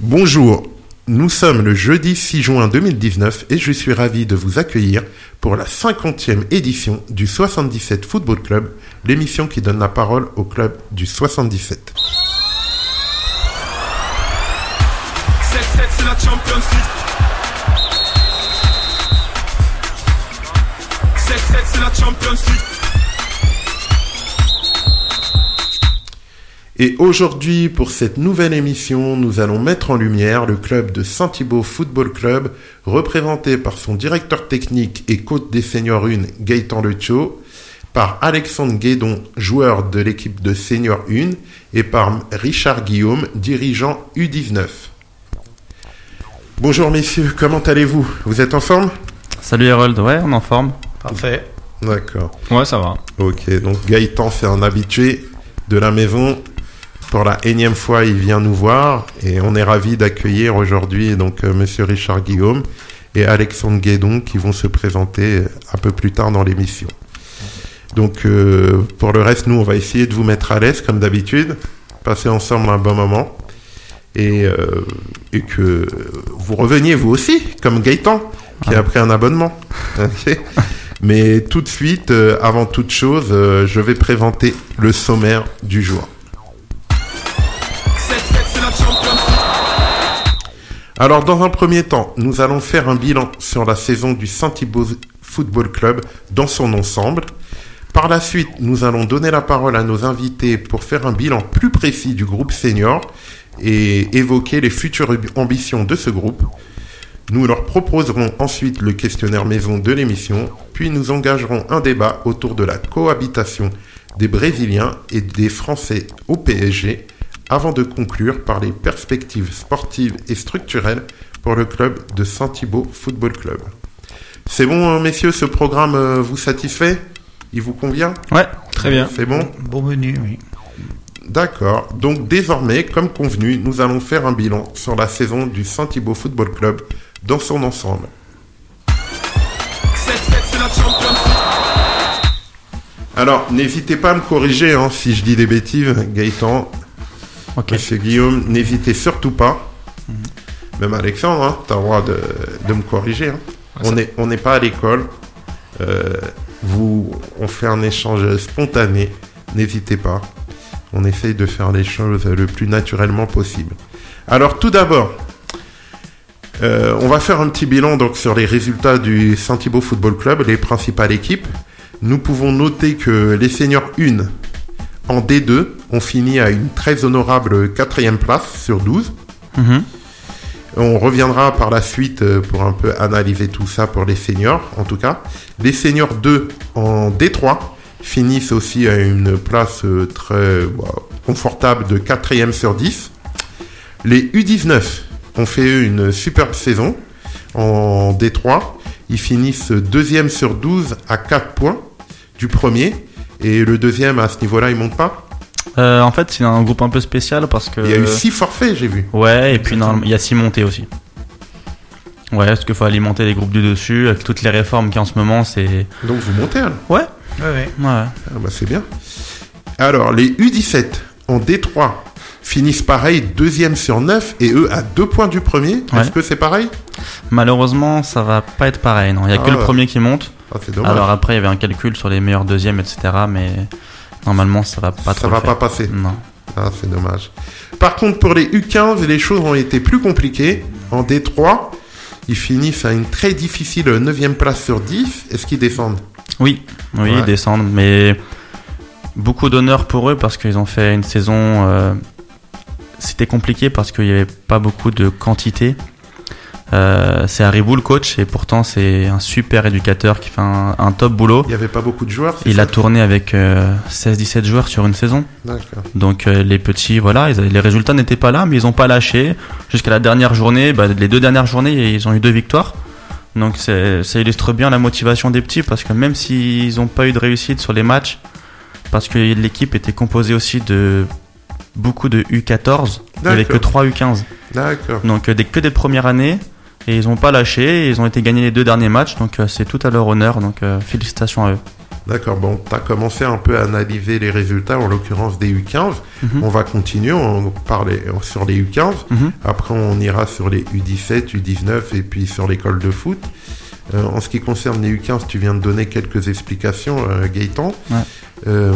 Bonjour, nous sommes le jeudi 6 juin 2019 et je suis ravi de vous accueillir pour la 50e édition du 77 Football Club, l'émission qui donne la parole au club du 77. 7-7 c'est la Champions League 7-7 c'est la Champions League Et aujourd'hui, pour cette nouvelle émission, nous allons mettre en lumière le club de Saint-Thibault Football Club, représenté par son directeur technique et coach des seniors 1, Gaëtan Lecho, par Alexandre Guédon, joueur de l'équipe de senior 1, et par Richard Guillaume, dirigeant U19. Bonjour messieurs, comment allez-vous? Vous êtes en forme? Salut Harold, ouais, on est en forme. Parfait. D'accord. Ouais, ça va. Ok, donc Gaëtan, c'est un habitué de la maison. Pour la énième fois, il vient nous voir et on est ravi d'accueillir aujourd'hui donc euh, Monsieur Richard Guillaume et Alexandre Guédon qui vont se présenter un peu plus tard dans l'émission. Donc euh, pour le reste, nous on va essayer de vous mettre à l'aise comme d'habitude, passer ensemble un bon moment et, euh, et que vous reveniez vous aussi comme Gaëtan qui a pris un abonnement. Mais tout de suite, avant toute chose, je vais présenter le sommaire du jour. Alors, dans un premier temps, nous allons faire un bilan sur la saison du Saint-Thibault Football Club dans son ensemble. Par la suite, nous allons donner la parole à nos invités pour faire un bilan plus précis du groupe senior et évoquer les futures ambitions de ce groupe. Nous leur proposerons ensuite le questionnaire maison de l'émission, puis nous engagerons un débat autour de la cohabitation des Brésiliens et des Français au PSG, avant de conclure par les perspectives sportives et structurelles pour le club de Saint-Thibault Football Club. C'est bon, euh, messieurs, ce programme euh, vous satisfait? Il vous convient? Ouais, très bien. C'est bon? Bon menu, oui. D'accord. Donc désormais, comme convenu, nous allons faire un bilan sur la saison du Saint-Thibault Football Club dans son ensemble. 7-7 c'est la Champions League Alors, n'hésitez pas à me corriger hein, si je dis des bêtises, Gaëtan, Monsieur Guillaume, n'hésitez surtout pas. Même Alexandre, hein, tu as le droit de, de me corriger. hein. on n'est on n'est pas à l'école. Euh, vous, on fait un échange spontané. N'hésitez pas. On essaye de faire les choses le plus naturellement possible. Alors, tout d'abord, euh, on va faire un petit bilan donc sur les résultats du Saint-Thibault Football Club, les principales équipes. Nous pouvons noter que les seniors 1 en D2 ont fini à une très honorable quatrième place sur 12. Mhm. On reviendra par la suite euh, pour un peu analyser tout ça pour les seniors, en tout cas. Les seniors 2 en D3 finissent aussi à une place euh, très bah, confortable de quatrième sur 10. Les U19 ont fait une superbe saison en D3. Ils finissent deuxième sur 12 à 4 points du premier. Et le deuxième, à ce niveau-là, il monte pas. Euh, en fait, c'est un groupe un peu spécial parce que. Il y a eu 6 forfaits, j'ai vu. Ouais, et puis il y a six montées aussi. Ouais, parce qu'il faut alimenter les groupes du dessus avec toutes les réformes qu'il y a en ce moment, c'est. Donc vous montez, alors. Ouais, Ouais, ouais. ouais. Ah bah c'est bien. Alors, les U17 en D3 finissent pareil, deuxième sur 9, et eux à 2 points du premier. Ouais. Est-ce que c'est pareil? Malheureusement, ça va pas être pareil, non. Il y a Ah que le ouais. premier qui monte. Ah. Alors après, il y avait un calcul sur les meilleurs deuxièmes, etc. Mais normalement, ça va pas Ça trop va pas passer. Non. Ah, c'est dommage. Par contre, pour les U15, les choses ont été plus compliquées. En D3, ils finissent à une très difficile 9 place sur 10. Est-ce qu'ils descendent? Oui, oui, Ouais. ils descendent, mais beaucoup d'honneur pour eux parce qu'ils ont fait une saison. euh, C'était compliqué parce qu'il n'y avait pas beaucoup de quantité. Euh, c'est Haribou le coach et pourtant c'est un super éducateur qui fait un, un top boulot. Il n'y avait pas beaucoup de joueurs Il a tourné avec euh, 16-17 joueurs sur une saison. Donc euh, les petits, voilà, ils les résultats n'étaient pas là, mais ils n'ont pas lâché. Jusqu'à la dernière journée, bah, les deux dernières journées, ils ont eu deux victoires. Donc ça illustre bien la motivation des petits parce que même s'ils n'ont pas eu de réussite sur les matchs, parce que l'équipe était composée aussi de beaucoup de U14, il n'y avait que D'accord. 3 U15. D'accord. Donc euh, des, que des premières années. Et ils n'ont pas lâché, et ils ont été gagnés les deux derniers matchs, donc euh, c'est tout à leur honneur, donc euh, félicitations à eux. D'accord, bon, tu as commencé un peu à analyser les résultats, en l'occurrence des U15. Mhm. On va continuer, on parler sur les U15. Mhm. Après, on ira sur les U17, U19 et puis sur l'école de foot. Euh, en ce qui concerne les U15, tu viens de donner quelques explications, euh, Gaëtan. Ouais. Euh,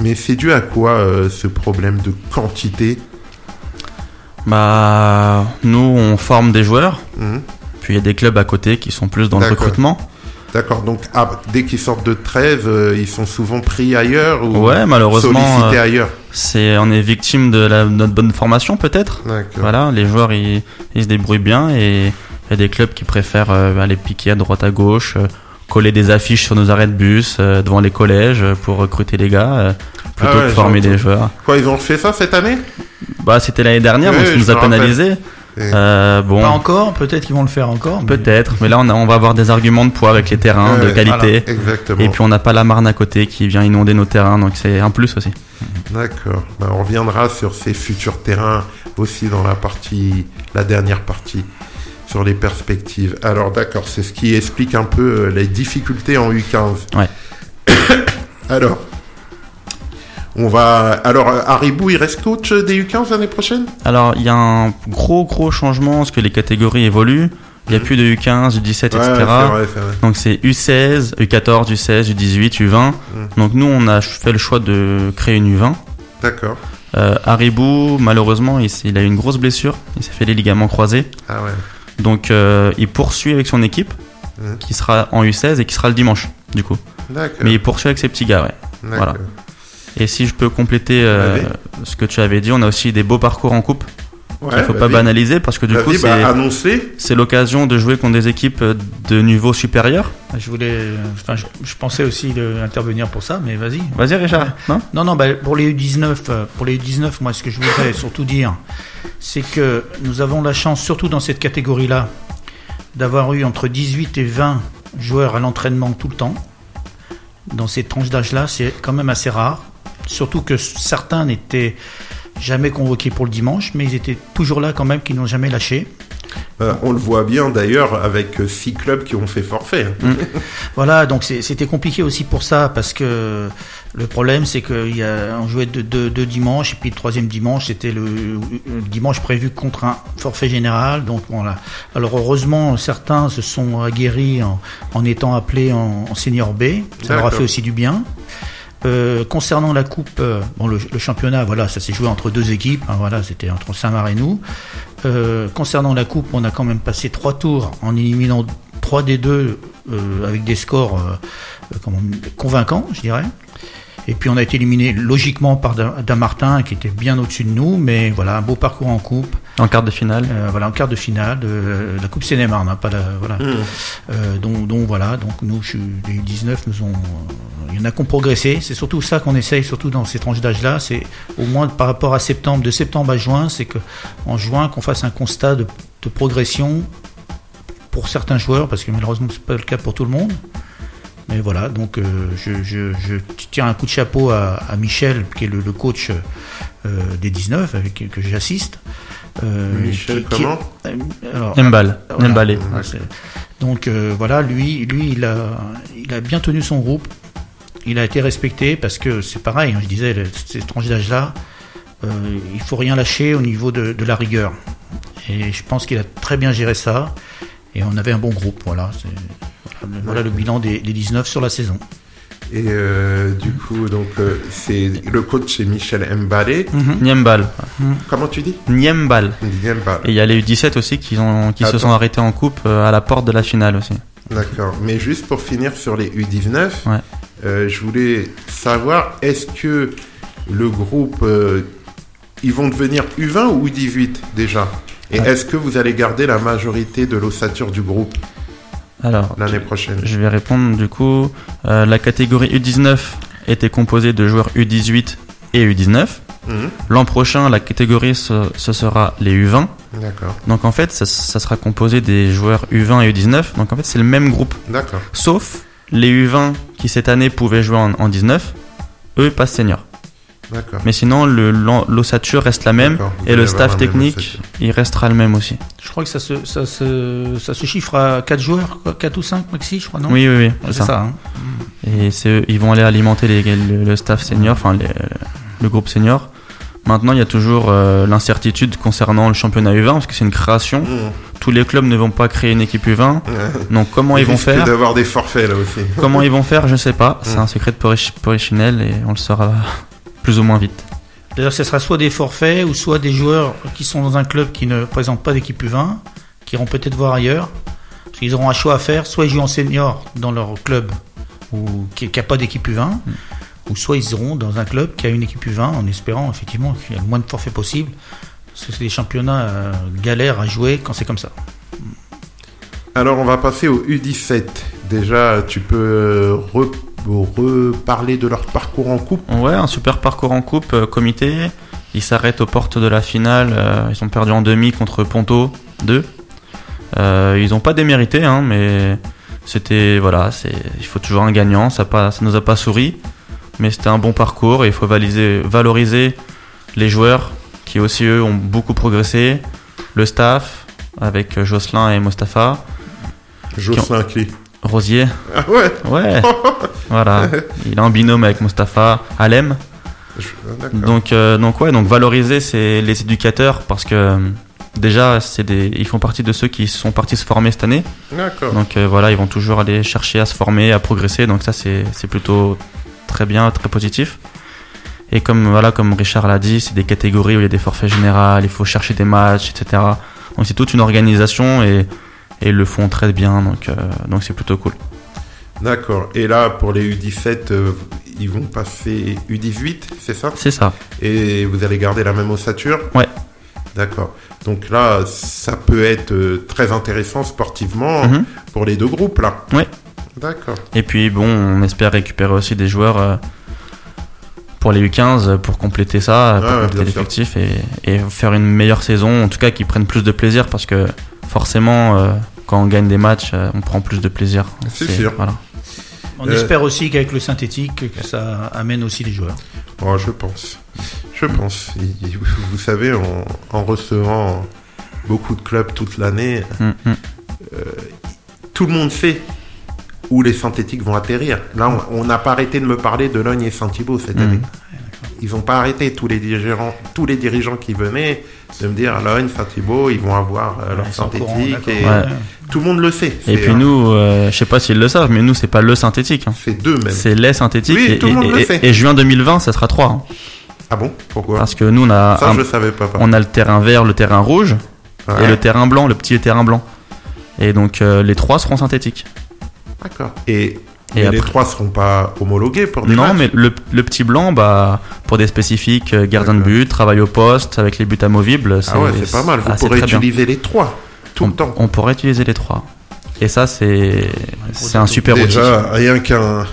mais c'est dû à quoi euh, ce problème de quantité? Bah, nous, on forme des joueurs. Mhm. Puis il y a des clubs à côté qui sont plus dans le recrutement. D'accord, donc ah, dès qu'ils sortent de 13, euh, ils sont souvent pris ailleurs ou Ouais, malheureusement, sollicités euh, ailleurs? c'est on est victime de, la, de notre bonne formation peut-être. Voilà, les joueurs ils, ils se débrouillent bien et y a des clubs qui préfèrent euh, aller piquer à droite à gauche, euh, coller des affiches sur nos arrêts de bus euh, devant les collèges pour recruter les gars euh, plutôt Ah ouais, que former des joueurs. Quoi, ils ont fait ça cette année? Bah c'était l'année dernière Ouais, donc ça nous a pénalisé. Euh, bon, Pas encore, peut-être qu'ils vont le faire encore. mais- peut-être, mais là on, a- on va avoir des arguments de poids avec les terrains de qualité. Exactement. Et puis on n'a pas la Marne à côté qui vient inonder nos terrains, donc c'est un plus aussi. D'accord. Ben, on reviendra sur ces futurs terrains aussi dans la partie, la dernière partie, sur les perspectives. Alors d'accord, c'est ce qui explique un peu euh, les difficultés en U15. Ouais. Alors, on va. Alors, euh, Haribou, il reste coach des U15 l'année prochaine? Alors il y a un gros gros changement parce que les catégories évoluent. Il n'y a Mhm. plus de U15, U17, Ouais, etc. vrai. Donc c'est U16, U14, U16, U18, U20. Mm. Donc nous on a fait le choix de créer une U20. D'accord. Euh, Haribou, malheureusement, il, il a eu une grosse blessure. Il s'est fait les ligaments croisés. Ah ouais. Donc euh, il poursuit avec son équipe, Mhm. qui sera en U16 et qui sera le dimanche, du coup. Mais il poursuit avec ses petits gars, ouais. Voilà. Et si je peux compléter euh, ce que tu avais dit, on a aussi des beaux parcours en coupe. Ouais, Il faut pas vas-y. banaliser parce que du Vas-y, coup bah, c'est l'occasion de jouer contre des équipes de niveau supérieur. Je voulais, enfin, je, je pensais aussi de- intervenir pour ça, mais vas-y. Vas-y Richard, non? Non, non, bah, pour les U19, euh, pour les U19, moi, ce que je voudrais surtout dire, c'est que nous avons la chance, surtout dans cette catégorie-là, d'avoir eu entre 18 et 20 joueurs à l'entraînement tout le temps. Dans ces tranches d'âge-là, c'est quand même assez rare. Surtout que certains n'étaient jamais convoqués pour le dimanche, mais ils étaient toujours là quand même, qui n'ont jamais lâché. Euh, on le voit bien d'ailleurs avec euh, six clubs qui ont fait forfait. hein. Voilà, donc c'était compliqué aussi pour ça parce que le problème c'est qu'on jouait deux, deux, deux dimanches et puis le troisième dimanche c'était le, le dimanche prévu contre un forfait général. Donc voilà. Alors heureusement certains se sont aguerris en, en étant appelés en, en senior B. Ça leur a fait aussi du bien. Euh, concernant la coupe, euh, bon le, championnat, voilà, ça s'est joué entre deux équipes. hein, voilà, c'était entre Saint-Marc et nous. Euh, concernant la coupe, on a quand même passé trois tours en éliminant trois des deux avec des scores convaincants, je dirais. Et puis on a été éliminé logiquement par Da- Damartin qui était bien au-dessus de nous, mais voilà un beau parcours en coupe, En quart de finale. euh, voilà en quart de finale de la Coupe Seine-et-Marne, hein, pas la, voilà. Mmh. Euh, donc, donc voilà, donc nous, je les U19 nous ont, il y en a qui ont progressé. C'est surtout ça qu'on essaye, surtout dans ces tranches d'âge-là. C'est au moins par rapport à septembre, de septembre à juin, c'est que en juin qu'on fasse un constat de, de progression pour certains joueurs, parce que malheureusement c'est pas le cas pour tout le monde. Mais voilà, donc euh, je, je, je tiens un coup de chapeau à, à Michel, qui est le, le coach euh, des 19, avec que j'assiste. Michel, qui- qui- comment Mbal, voilà. Donc euh, voilà, lui, lui, il a, il a bien tenu son groupe. Il a été respecté parce que c'est pareil. hein, je disais, ces tranches d'âge-là, euh, il faut rien lâcher au niveau de, de la rigueur. Et je pense qu'il a très bien géré ça. Et on avait un bon groupe. Voilà, c'est- voilà, le- voilà le bilan des, des 19 sur la saison. Et euh, du coup, donc euh, c'est le coach c'est Michel Mbalé. Niembal. Comment tu dis? Niembal. Et il y a les U17 aussi qui, ont, qui se sont arrêtés en coupe euh, à la porte de la finale aussi. D'accord. Mais juste pour finir sur les U19, Ouais. euh, je voulais savoir est-ce que le groupe euh, ils vont devenir U20 ou U18 déjà? Et Ouais. est-ce que vous allez garder la majorité de l'ossature du groupe? Alors, l'année prochaine je vais répondre du coup. Euh, la catégorie U19 était composée de joueurs U18 et U19. Mhm. L'an prochain, la catégorie, ce, ce sera les U20. D'accord. Donc en fait, ça, ça sera composé des joueurs U20 et U19. Donc en fait, c'est le même groupe. D'accord. Sauf les U20 qui cette année pouvaient jouer en, en 19, eux passent senior. D'accord. Mais sinon, l'ossature reste la même et le staff technique, il restera le même aussi. Je crois que ça se, ça se, ça se chiffre à 4 joueurs, quoi, 4 ou 5 maxi, je crois, non? Oui, oui, oui. C'est ça. ça. hein. Et ils vont aller alimenter les- le, le staff senior, enfin le groupe senior. Maintenant, il y a toujours euh, l'incertitude concernant le championnat U20 parce que c'est une création. Mmh. Tous les clubs ne vont pas créer une équipe U20. Donc comment ils vont faire? d'avoir des forfaits là aussi. Comment ils vont faire, je sais pas. C'est Mm. un secret de Porichinelle et on le saura plus ou moins vite. D'ailleurs, ce sera soit des forfaits ou soit des joueurs qui sont dans un club qui ne présente pas d'équipe U20, qui iront peut-être voir ailleurs. Parce qu'ils auront un choix à faire. Soit ils jouent en senior dans leur club ou qui n'a pas d'équipe U20, ou soit ils iront dans un club qui a une équipe U20 en espérant effectivement qu'il y a le moins de forfaits possible. Parce que c'est des championnats euh, galères à jouer quand c'est comme ça. Alors on va passer au U17. Déjà, tu peux euh, re- reparler de leur parcours en coupe. Ouais, un super parcours en coupe euh, comité. Ils s'arrêtent aux portes de la finale. euh, ils ont perdu en demi contre Ponto 2. Euh, ils n'ont pas démérité, hein, mais c'était voilà, c'est il faut toujours un gagnant. Ça pas, ça nous a pas souri, mais c'était un bon parcours et il faut valiser, valoriser les joueurs qui aussi eux ont beaucoup progressé, le staff avec Jocelyn et Mostafa, Jocelyn Clé. Rosier. Ah ouais Ouais, voilà. Il a un binôme avec Mostafa Alem. Je- ah. Donc, euh, donc ouais, donc valoriser c'est les éducateurs parce que euh, déjà c'est des, ils font partie de ceux qui sont partis se former cette année. D'accord. Donc euh, voilà, ils vont toujours aller chercher à se former, à progresser. Donc ça c'est c'est plutôt très bien, très positif. Et comme voilà, comme Richard l'a dit, c'est des catégories où il y a des forfaits généraux, il faut chercher des matchs, etc. Donc c'est toute une organisation et, et ils le font très bien. Donc euh, donc c'est plutôt cool. D'accord. Et là, pour les U17, euh, ils vont passer U18, c'est ça? C'est ça. Et vous allez garder la même ossature? Ouais. D'accord. Donc là, ça peut être euh, très intéressant sportivement Mhm. pour les deux groupes là. Ouais. D'accord. Et puis bon, on espère récupérer aussi des joueurs pour les U15 pour compléter ça, pour compléter l'effectif et, et faire une meilleure saison. En tout cas, qu'ils prennent plus de plaisir parce que forcément, quand on gagne des matchs, euh, on prend plus de plaisir. C'est sûr. Voilà. On Euh, espère aussi qu'avec le synthétique, que ça amène aussi les joueurs. Oh, je pense. Je pense. Vous savez, en, en recevant beaucoup de clubs toute l'année, Mm, mm. tout le monde sait où les synthétiques vont atterrir. Là, on- n'a pas arrêté de me parler de Logne et Saint-Thibault cette Mm. année. Ils n'ont pas arrêté tous les dirigeants, tous les dirigeants qui venaient de me dire Logne, Saint-Thibault, ils vont avoir euh, leur synthétique. Et Ouais. Tout le monde le sait. Et puis nous, euh, je sais pas s'ils le savent, mais nous, c'est pas le synthétique. hein. c'est deux même. C'est les synthétiques. Oui, et, tout le monde et- le et- sait. et juin 2020, ça sera 3. Ah bon? Pourquoi? Parce que nous, on a, Ça, un- je savais pas. on a le terrain vert, le terrain rouge Ouais. et le terrain blanc, le petit terrain blanc. Et donc, euh, les trois seront synthétiques. D'accord. Et, Et mais les après- trois seront pas homologués pour des Non, matchs mais le, le petit blanc, bah, pour des spécifiques, euh, gardien de but, travail au poste, avec les buts amovibles, Ah ouais, c'est pas mal. Vous pourrez utiliser les trois tout on, le temps. on pourrait utiliser les trois. Et ça, c'est c'est un super outil. Déjà, rien qu'un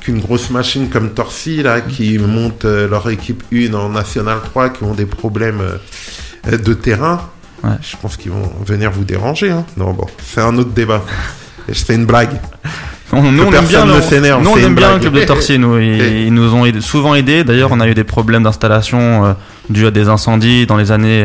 qu'une grosse machine comme Torcy là qui monte euh, leur équipe 1 en National 3 qui ont des problèmes euh, de terrain. Ouais. Je pense qu'ils vont venir vous déranger. Hein. Non, bon, c'est un autre débat. C'est une blague. On- nous, on aime bien, ne le- s'énerve, nous, on aime une bien le club de Torcy. Nous, ils, Et- ils nous ont aidé- souvent aidés. D'ailleurs, on a eu des problèmes d'installation euh, dus à des incendies dans les années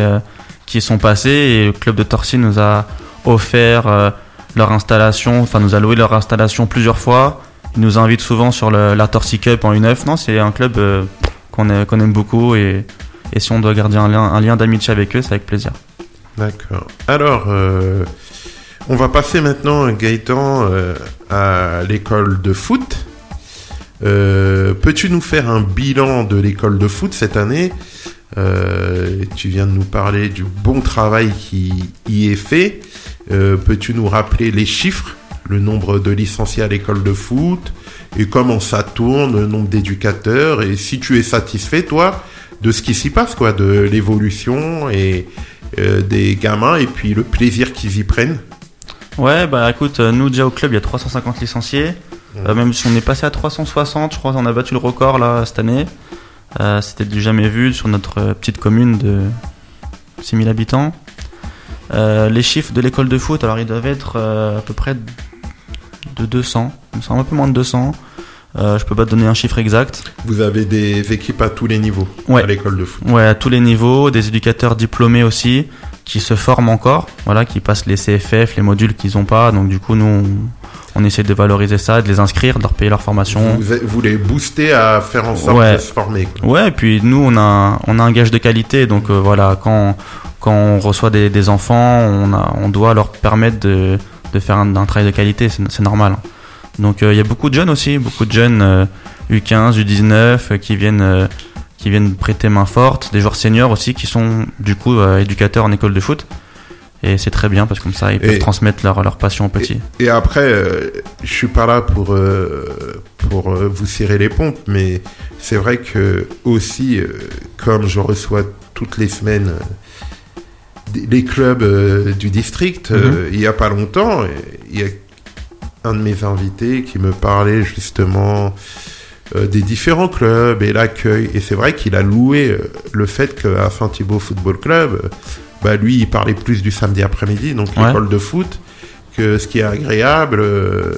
qui sont passées. Et le club de Torcy nous a offert euh, leur installation, enfin, nous a loué leur installation plusieurs fois. Ils nous invitent souvent sur la Torcy Cup en U9. Non, c'est un club euh, qu'on a- qu'on aime beaucoup. Et, si on doit garder un lien, d'amitié avec eux, c'est avec plaisir. D'accord. Alors, euh, on va passer maintenant, Gaëtan, à l'école de foot. Peux-tu nous faire un bilan de l'école de foot cette année? Euh, Tu viens de nous parler du bon travail qui y est fait. Euh, Peux-tu nous rappeler les chiffres, le nombre de licenciés à l'école de foot et comment ça tourne, le nombre d'éducateurs et si tu es satisfait, toi, de ce qui s'y passe, quoi, de l'évolution et euh, des gamins et puis le plaisir qu'ils y prennent? Ouais, bah écoute, nous déjà au club, il y a 350 licenciés. Même si on est passé à 360, je crois qu'on a battu le record là cette année. Euh, C'était du jamais vu sur notre euh, petite commune de 6000 habitants. Euh, les chiffres de l'école de foot, alors ils doivent être à peu près de 200, il me semble un peu moins de 200. Euh, je peux pas te donner un chiffre exact. Vous avez des équipes à tous les niveaux Ouais. à l'école de foot. Ouais, à tous les niveaux, des éducateurs diplômés aussi. qui se forment encore, voilà, qui passent les CFF, les modules qu'ils n'ont pas. Donc du coup, nous, on, essaie de valoriser ça, de les inscrire, de leur payer leur formation. Vous, vous les booster à faire en sorte Ouais. de se former. Ouais, et puis nous, on a, on a un gage de qualité. Donc euh, voilà, quand, quand on reçoit des, des enfants, on, a, on doit leur permettre de, de faire un, un travail de qualité, c'est normal. Donc euh, il y a beaucoup de jeunes aussi, beaucoup de jeunes euh, U15, U19 euh, qui viennent, qui viennent prêter main forte, des joueurs seniors aussi qui sont du coup éducateurs en école de foot. Et c'est très bien parce que comme ça, ils peuvent Et- transmettre leur, leur passion aux petits. Et après, euh, je suis pas là pour euh, pour euh, vous serrer les pompes, mais c'est vrai que aussi, euh, comme je reçois toutes les semaines les clubs du district, euh, il y a pas longtemps, il y a un de mes invités qui me parlait justement des différents clubs et l'accueil. Et c'est vrai qu'il a loué le fait qu'à Saint-Thibault Football Club, bah lui, il parlait plus du samedi après-midi, donc Ouais. l'école de foot, que ce qui est agréable euh,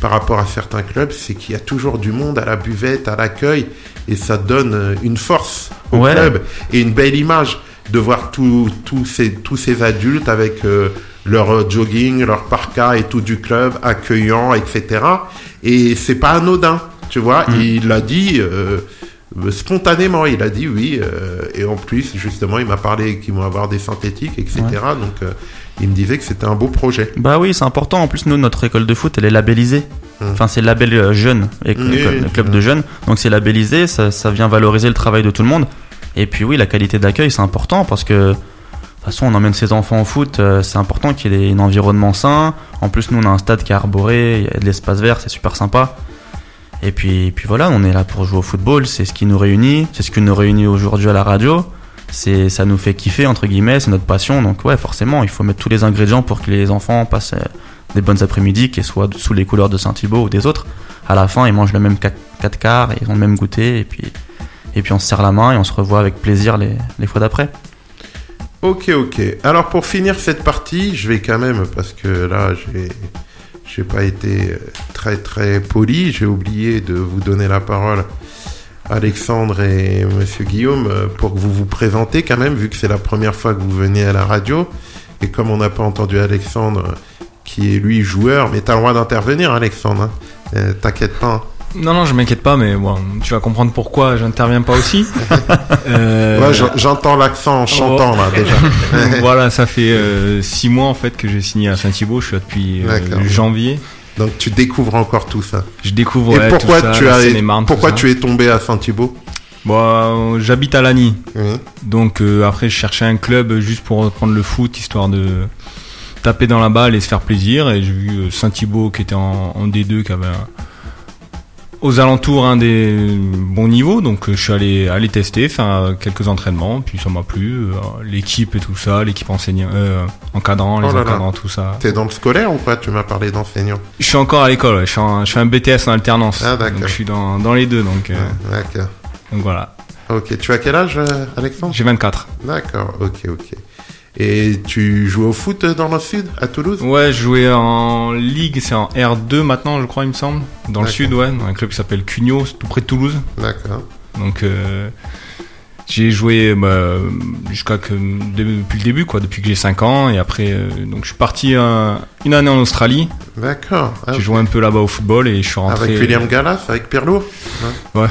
par rapport à certains clubs, c'est qu'il y a toujours du monde à la buvette, à l'accueil, et ça donne euh, une force au Ouais. club et une belle image de voir tous ces, tous ces adultes avec euh, leur jogging, leur parka et tout du club accueillant, etc. Et c'est pas anodin, tu vois. Mm. Il l'a dit euh, spontanément, il a dit oui. euh, et en plus, justement, il m'a parlé qu'ils vont avoir des synthétiques, etc. Donc, euh, il me disait que c'était un beau projet. Bah oui, c'est important. En plus, nous, notre école de foot, elle est labellisée. Hum. Enfin, c'est label euh, jeune, et Oui, club, oui, le club oui. de jeunes. Donc c'est labellisé, ça, ça vient valoriser le travail de tout le monde. Et puis oui, la qualité d'accueil, c'est important parce que de toute façon, on emmène ses enfants au foot, euh, c'est important qu'il y ait un environnement sain. En plus, nous, on a un stade qui est arboré, il y a de l'espace vert, c'est super sympa. Et puis, puis voilà, on est là pour jouer au football, c'est ce qui nous réunit, c'est ce qui nous réunit aujourd'hui à la radio. C'est, ça nous fait kiffer entre guillemets, c'est notre passion. Donc ouais, forcément, il faut mettre tous les ingrédients pour que les enfants passent euh, des bonnes après-midi, qu'ils soient sous les couleurs de Saint-Thibault ou des autres. À la fin, ils mangent le même 4 quarts, ils ont le même goûter, et puis, et puis on se serre la main et on se revoit avec plaisir les, les fois d'après. Ok, ok. Alors, pour finir cette partie, je vais quand même, parce que là, j'ai. J'ai pas été euh, très très poli, j'ai oublié de vous donner la parole Alexandre et Monsieur Guillaume euh, pour que vous vous présentez quand même, vu que c'est la première fois que vous venez à la radio. Et comme on n'a pas entendu Alexandre, qui est lui joueur, mais t'as le droit d'intervenir, Alexandre. hein. Euh, T'inquiète pas. Non, non, je m'inquiète pas, mais bon, tu vas comprendre pourquoi j'interviens pas aussi. Euh, Ouais, j'en- j'entends l'accent en chantant là déjà. voilà, ça fait euh, six mois en fait que j'ai signé à Saint-Thibault. Je suis là depuis euh, janvier. Donc tu découvres encore tout ça. Je découvre et ouais, pourquoi tout ça, tu as pourquoi tu es tombé à Saint-Thibault? Bon, euh, j'habite à Lagny, Oui. donc après je cherchais un club juste pour reprendre le foot, histoire de taper dans la balle et se faire plaisir. Et j'ai vu Saint-Thibault qui était en, en D2, qui avait un- aux alentours un des bons niveaux. Donc euh, je suis allé aller tester, faire euh, quelques entraînements, puis ça m'a plu. euh, L'équipe et tout ça, l'équipe enseignant, euh, encadrant, les Oh là là. encadrants, tout ça. T'es dans le scolaire ou pas? Tu m'as parlé d'enseignant. Je suis encore à l'école, ouais. je, suis en- je fais un BTS en alternance. Ah, d'accord. donc je suis dans, dans les deux, donc, euh, Ouais, D'accord. donc voilà. Ok. Tu as quel âge, Alexandre? J'ai 24. D'accord. Ok, ok. Et tu joues au foot dans le sud, à Toulouse? Ouais, je jouais en Ligue, c'est en R2 maintenant, je crois, il me semble. Dans le sud, ouais, dans un club qui s'appelle Cugno, tout près de Toulouse. D'accord. Donc, euh, j'ai joué bah, jusqu'à que depuis le début, quoi, depuis que j'ai 5 ans. Et après, euh, donc je suis parti euh, une année en Australie. D'accord. Ah, J'ai joué un peu là-bas au football et je suis rentré. Avec William Gallas, avec Pierre Lourd Non? Ouais.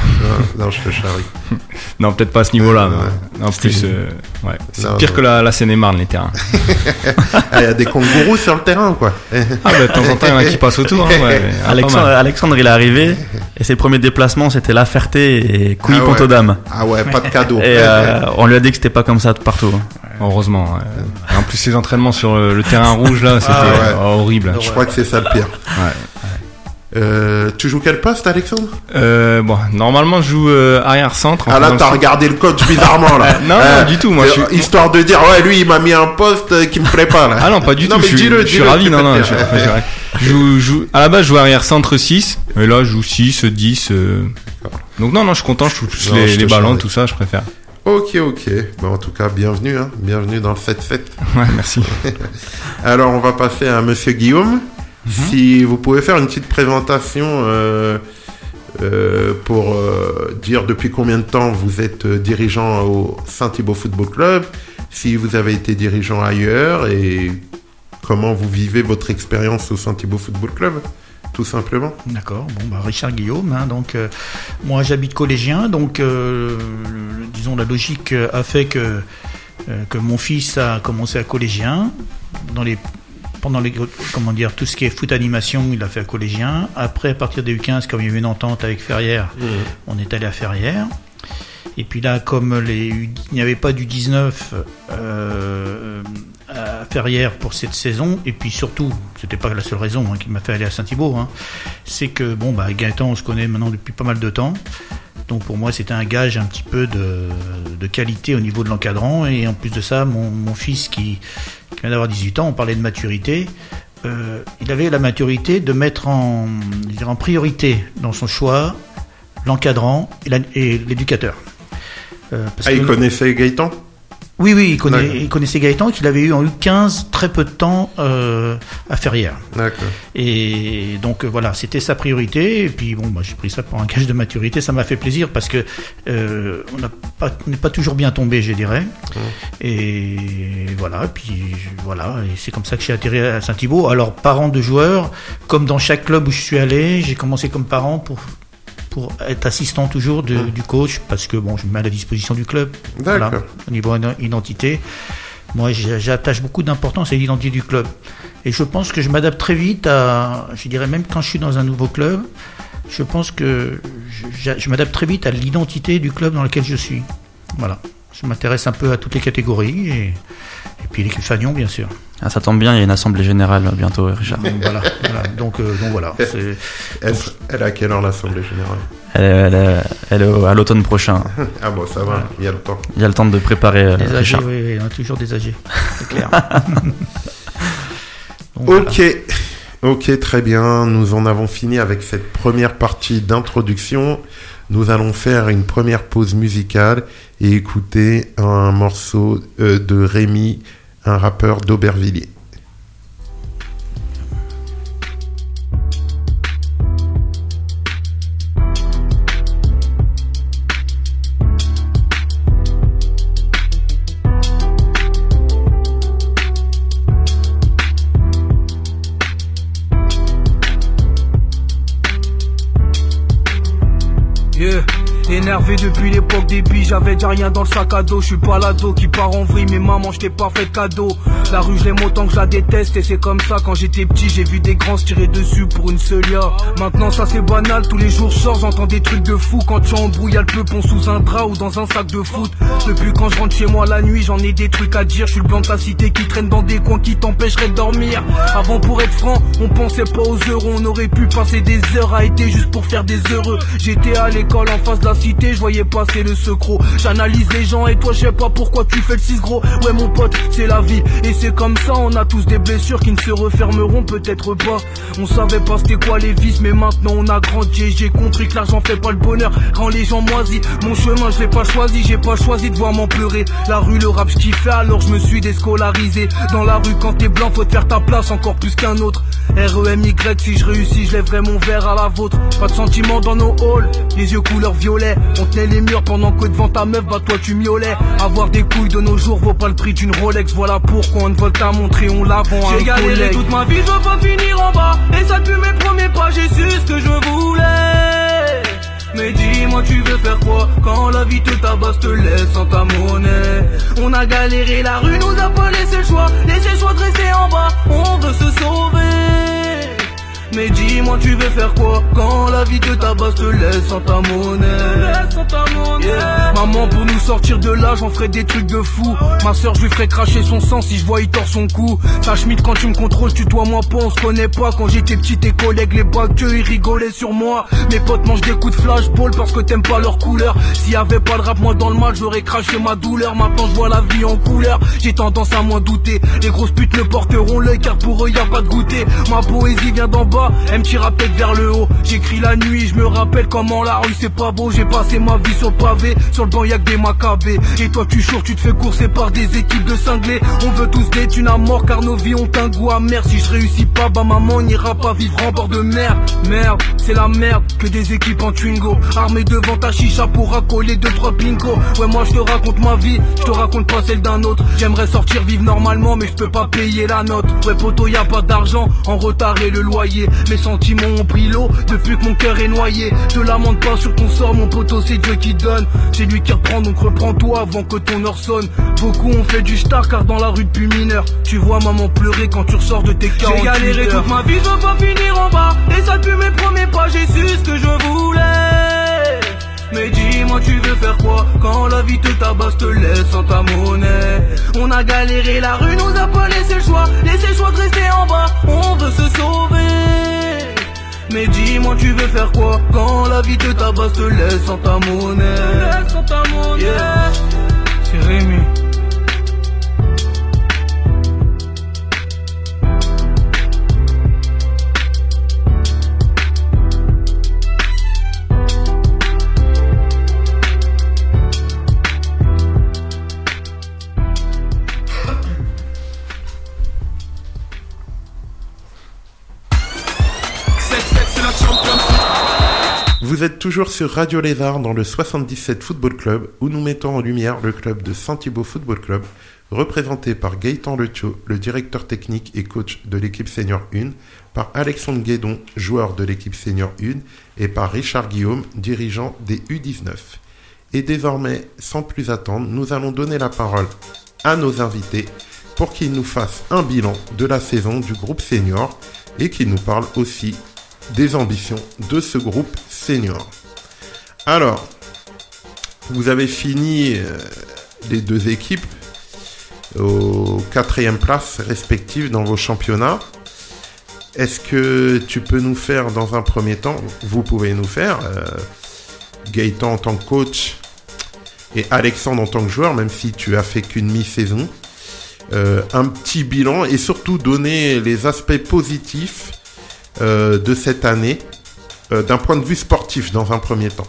Non, non, je te charrie. Non, peut-être pas à ce niveau-là. Ouais. mais- En plus, euh, ouais, c'est Non, pire non. que la, la Seine-et-Marne, les terrains. Ah, il y a des kangourous sur le terrain, quoi. Ah, bah, de temps en temps, il y en a qui passent autour. Hein, ouais, Ah. Alexandre, il est arrivé et ses premiers déplacements c'était La Ferté et couilles Ah ouais. Pont-aux-Dames. Ah ouais, pas de cadeau. Et euh, on lui a dit que c'était pas comme ça de partout. Heureusement. ouais. Et en plus, ces entraînements sur le, le terrain rouge, là, c'était Ah ouais. oh, horrible. Je crois que c'est ça le pire. Ouais. Euh, tu joues quel poste, Alexandre Euh, bon, normalement, je joue euh, arrière-centre. en Ah là, t'as regardé le coach bizarrement, là. Non, non, du tout. Moi, je suis... Histoire de dire, ouais, lui, il m'a mis un poste qui me plaît pas, là. Ah non, pas du Non, tout. mais je suis, dis-le, je suis ravi. Non, non. Je, je joue, je joue- à la base, je joue arrière-centre 6. Et là, je joue 6, 10. euh. Donc, non, non, je suis content. Je touche Non, les, ballons, tout ça, je préfère. Ok, ok. Bon, en tout cas, bienvenue, hein. Bienvenue dans le 7-7. Ouais, merci. Alors, on va passer à Monsieur Guillaume. Mhm. Si vous pouvez faire une petite présentation euh, euh, pour euh, dire depuis combien de temps vous êtes euh, dirigeant au Saint-Thibault Football Club, si vous avez été dirigeant ailleurs et comment vous vivez votre expérience au Saint-Thibault Football Club, tout simplement. D'accord. Bon, bah, Richard Guillaume. hein, donc, euh, moi, j'habite collégien. Donc, euh, le- disons, la logique euh, a fait que, euh, que mon fils a commencé à collégien. Dans les, pendant les, comment dire, tout ce qui est foot animation, il a fait à collégien. Après, à partir des U15, comme il y avait une entente avec Ferrières, on est allé à Ferrières. Et puis là, comme les, il n'y avait pas du 19 euh, à Ferrières pour cette saison, et puis surtout, c'était pas la seule raison hein, qui m'a fait aller à Saint-Thibault, hein, c'est que bon, bah, Gaëtan, on se connaît maintenant depuis pas mal de temps. Donc pour moi, c'était un gage un petit peu de, de qualité au niveau de l'encadrant. Et en plus de ça, mon, mon fils qui, d'avoir 18 ans, on parlait de maturité. euh, il avait la maturité de mettre en, priorité dans son choix l'encadrant et l'éducateur. Euh, Ah, il connaissait Gaëtan? Oui, oui, il, connaît- D'accord. il connaissait Gaëtan, qu'il avait eu en U15 très peu de temps euh, à Ferrières. D'accord. Et donc euh, voilà, c'était sa priorité. Et puis bon, bah, j'ai pris ça pour un gage de maturité. Ça m'a fait plaisir parce que euh, on n'est pas toujours bien tombé, je dirais. Et voilà. Et puis voilà, et c'est comme ça que j'ai atterri à Saint-Thibault. Alors parent de joueurs, comme dans chaque club où je suis allé, j'ai commencé comme parent pour pour être assistant toujours de- Mm. du coach parce que bon, je me mets à la disposition du club. Voilà, au niveau iden- identité. Moi, j'attache beaucoup d'importance à l'identité du club. Et je pense que je m'adapte très vite à, je dirais même quand je suis dans un nouveau club, je pense que je, je m'adapte très vite à l'identité du club dans lequel je suis. Voilà. Je m'intéresse un peu à toutes les catégories et, et puis l'équipe Fagnon, bien sûr. Ah, ça tombe bien, il y a une assemblée générale euh, bientôt, Richard. Donc, voilà, voilà. Donc, euh, donc voilà. Elle, elle est à quelle heure l'Assemblée Générale? Elle, est- elle est- elle à l'automne prochain. Ah bon, ça va, il y a le temps. Il y a le temps de préparer euh, des âgés, Richard. oui, oui, on a toujours des âgés. C'est clair. Donc, voilà. Ok, ok, très bien. Nous en avons fini avec cette première partie d'introduction. Nous allons faire une première pause musicale et écouter un morceau euh, de Rémi, un rappeur d'Aubervilliers. Énervé depuis l'époque des billes, j'avais déjà rien dans le sac à dos. Je suis pas l'ado qui part en vrille, mais maman, je t'ai pas fait de cadeau. La rue, je l'aime autant que je la déteste, et c'est comme ça quand j'étais petit, j'ai vu des grands se tirer dessus pour une seule heure. Maintenant, ça c'est banal, tous les jours je sors, j'entends des trucs de fou. Quand tu embrouilles, y'a le peupon sous un drap ou dans un sac de foot. Depuis quand je rentre chez moi la nuit, j'en ai des trucs à dire. Je suis le blanc de la cité qui traîne dans des coins qui t'empêcheraient de dormir. Avant, pour être franc, on pensait pas aux euros, on aurait pu passer des heures à été juste pour faire des heureux. J'étais à l'école en face de la cité, je voyais passer le secro. J'analyse les gens et toi, je sais pas pourquoi tu fais le 6 gros. Ouais, mon pote, c'est la vie. Et c'est comme ça, on a tous des blessures qui ne se refermeront peut-être pas. On savait pas c'était quoi les vices, mais maintenant on a grandi. J'ai compris que l'argent fait pas le bonheur, rend les gens moisis. Mon chemin, je l'ai pas choisi, j'ai pas choisi de voir m'en pleurer. La rue, le rap, je kiffais, alors je me suis déscolarisé. Dans la rue, quand t'es blanc, faut te faire ta place encore plus qu'un autre. REMY, si je réussis, je lèverai mon verre à la vôtre. Pas de sentiments dans nos halls, les yeux couleur violet. On tenait les murs pendant que devant ta meuf, bah toi tu miaulais. Avoir des couilles de nos jours vaut pas le prix d'une Rolex. Voilà pourquoi on ne veut ta montrer, on la vend à J'ai galéré toute ma vie, je veux pas finir en bas. Et ça depuis mes premiers pas, j'ai su ce que je voulais. Mais dis-moi, tu veux faire quoi quand la vie te tabasse, te laisse sans ta monnaie? On a galéré, la rue nous a pas laissé le choix. Laissez le choix de rester en bas, on veut se sauver. Mais dis-moi, tu veux faire quoi quand la vie te tabasse, te laisse sans ta monnaie? Sans ta monnaie. Yeah. Maman pour nous sortir de là j'en ferais des trucs de fou. Ma soeur je lui ferais cracher son sang si je vois il tord son cou. Schmidt quand tu me contrôles tu dois moi pas on se connaît pas. Quand j'étais petit tes collègues les bagueux ils rigolaient sur moi. Mes potes mangent des coups de flashball parce que t'aimes pas leur couleur. S'il y avait pas de rap moi dans le mal j'aurais craché ma douleur. Maintenant je vois la vie en couleur. J'ai tendance à moins douter. Les grosses putes ne porteront l'œil car pour eux y a pas de goûter. Ma poésie vient d'en bas elle me tire peut-être vers le haut J'écris la nuit je me rappelle comment la rue c'est pas beau J'ai passé ma vie sur le pavé Sur le banc y'a que des macabées Et toi tu chours tu te fais courser par des équipes de cinglés On veut tous des thunes à mort car nos vies ont un goût amer Si je réussis pas bah maman n'ira pas vivre en bord de mer Merde c'est la merde que des équipes en Twingo. Armé devant ta chicha pour raccoler deux trois pinko. Ouais, moi je te raconte ma vie, je te raconte pas celle d'un autre. J'aimerais sortir vivre normalement, mais je peux pas payer la note. Ouais, poteau, y a pas d'argent, en retard et le loyer. Mes sentiments ont pris l'eau depuis que mon cœur est noyé. Te lamente pas sur ton sort, mon poteau, c'est Dieu qui donne. C'est lui qui reprend, donc reprends-toi avant que ton heure sonne. Beaucoup ont fait du star car dans la rue depuis mineur. Tu vois maman pleurer quand tu ressors de tes 48 J'ai galéré toute ma vie, je veux pas finir en bas. Et ça depuis mes premiers pas, j'ai su ce que je voulais. Mais dis-moi, tu veux faire quoi Quand la vie te tabasse, te laisse sans ta monnaie? On a galéré, la rue nous a pas laissé le choix. Laissé le choix de rester en bas, on veut se sauver. Mais dis-moi, tu veux faire quoi Quand la vie te tabasse, te laisse sans ta monnaie? Laisse sans ta monnaie. Yeah. C'est Rémi. Vous êtes toujours sur Radio Lézard dans le 77 Football Club où nous mettons en lumière le club de Saint-Thibault Football Club représenté par Gaëtan Letio, le directeur technique et coach de l'équipe senior 1, par Alexandre Guédon, joueur de l'équipe senior 1 et par Richard Guillaume, dirigeant des U19. Et désormais, sans plus attendre, nous allons donner la parole à nos invités pour qu'ils nous fassent un bilan de la saison du groupe senior et qu'ils nous parlent aussi des ambitions de ce groupe senior. Alors, vous avez fini euh, les deux équipes aux quatrième place respectives dans vos championnats. Est-ce que tu peux nous faire dans un premier temps, vous pouvez nous faire, euh, Gaëtan en tant que coach et Alexandre en tant que joueur, même si tu as fait qu'une mi-saison, euh, un petit bilan et surtout donner les aspects positifs de cette année euh, d'un point de vue sportif dans un premier temps.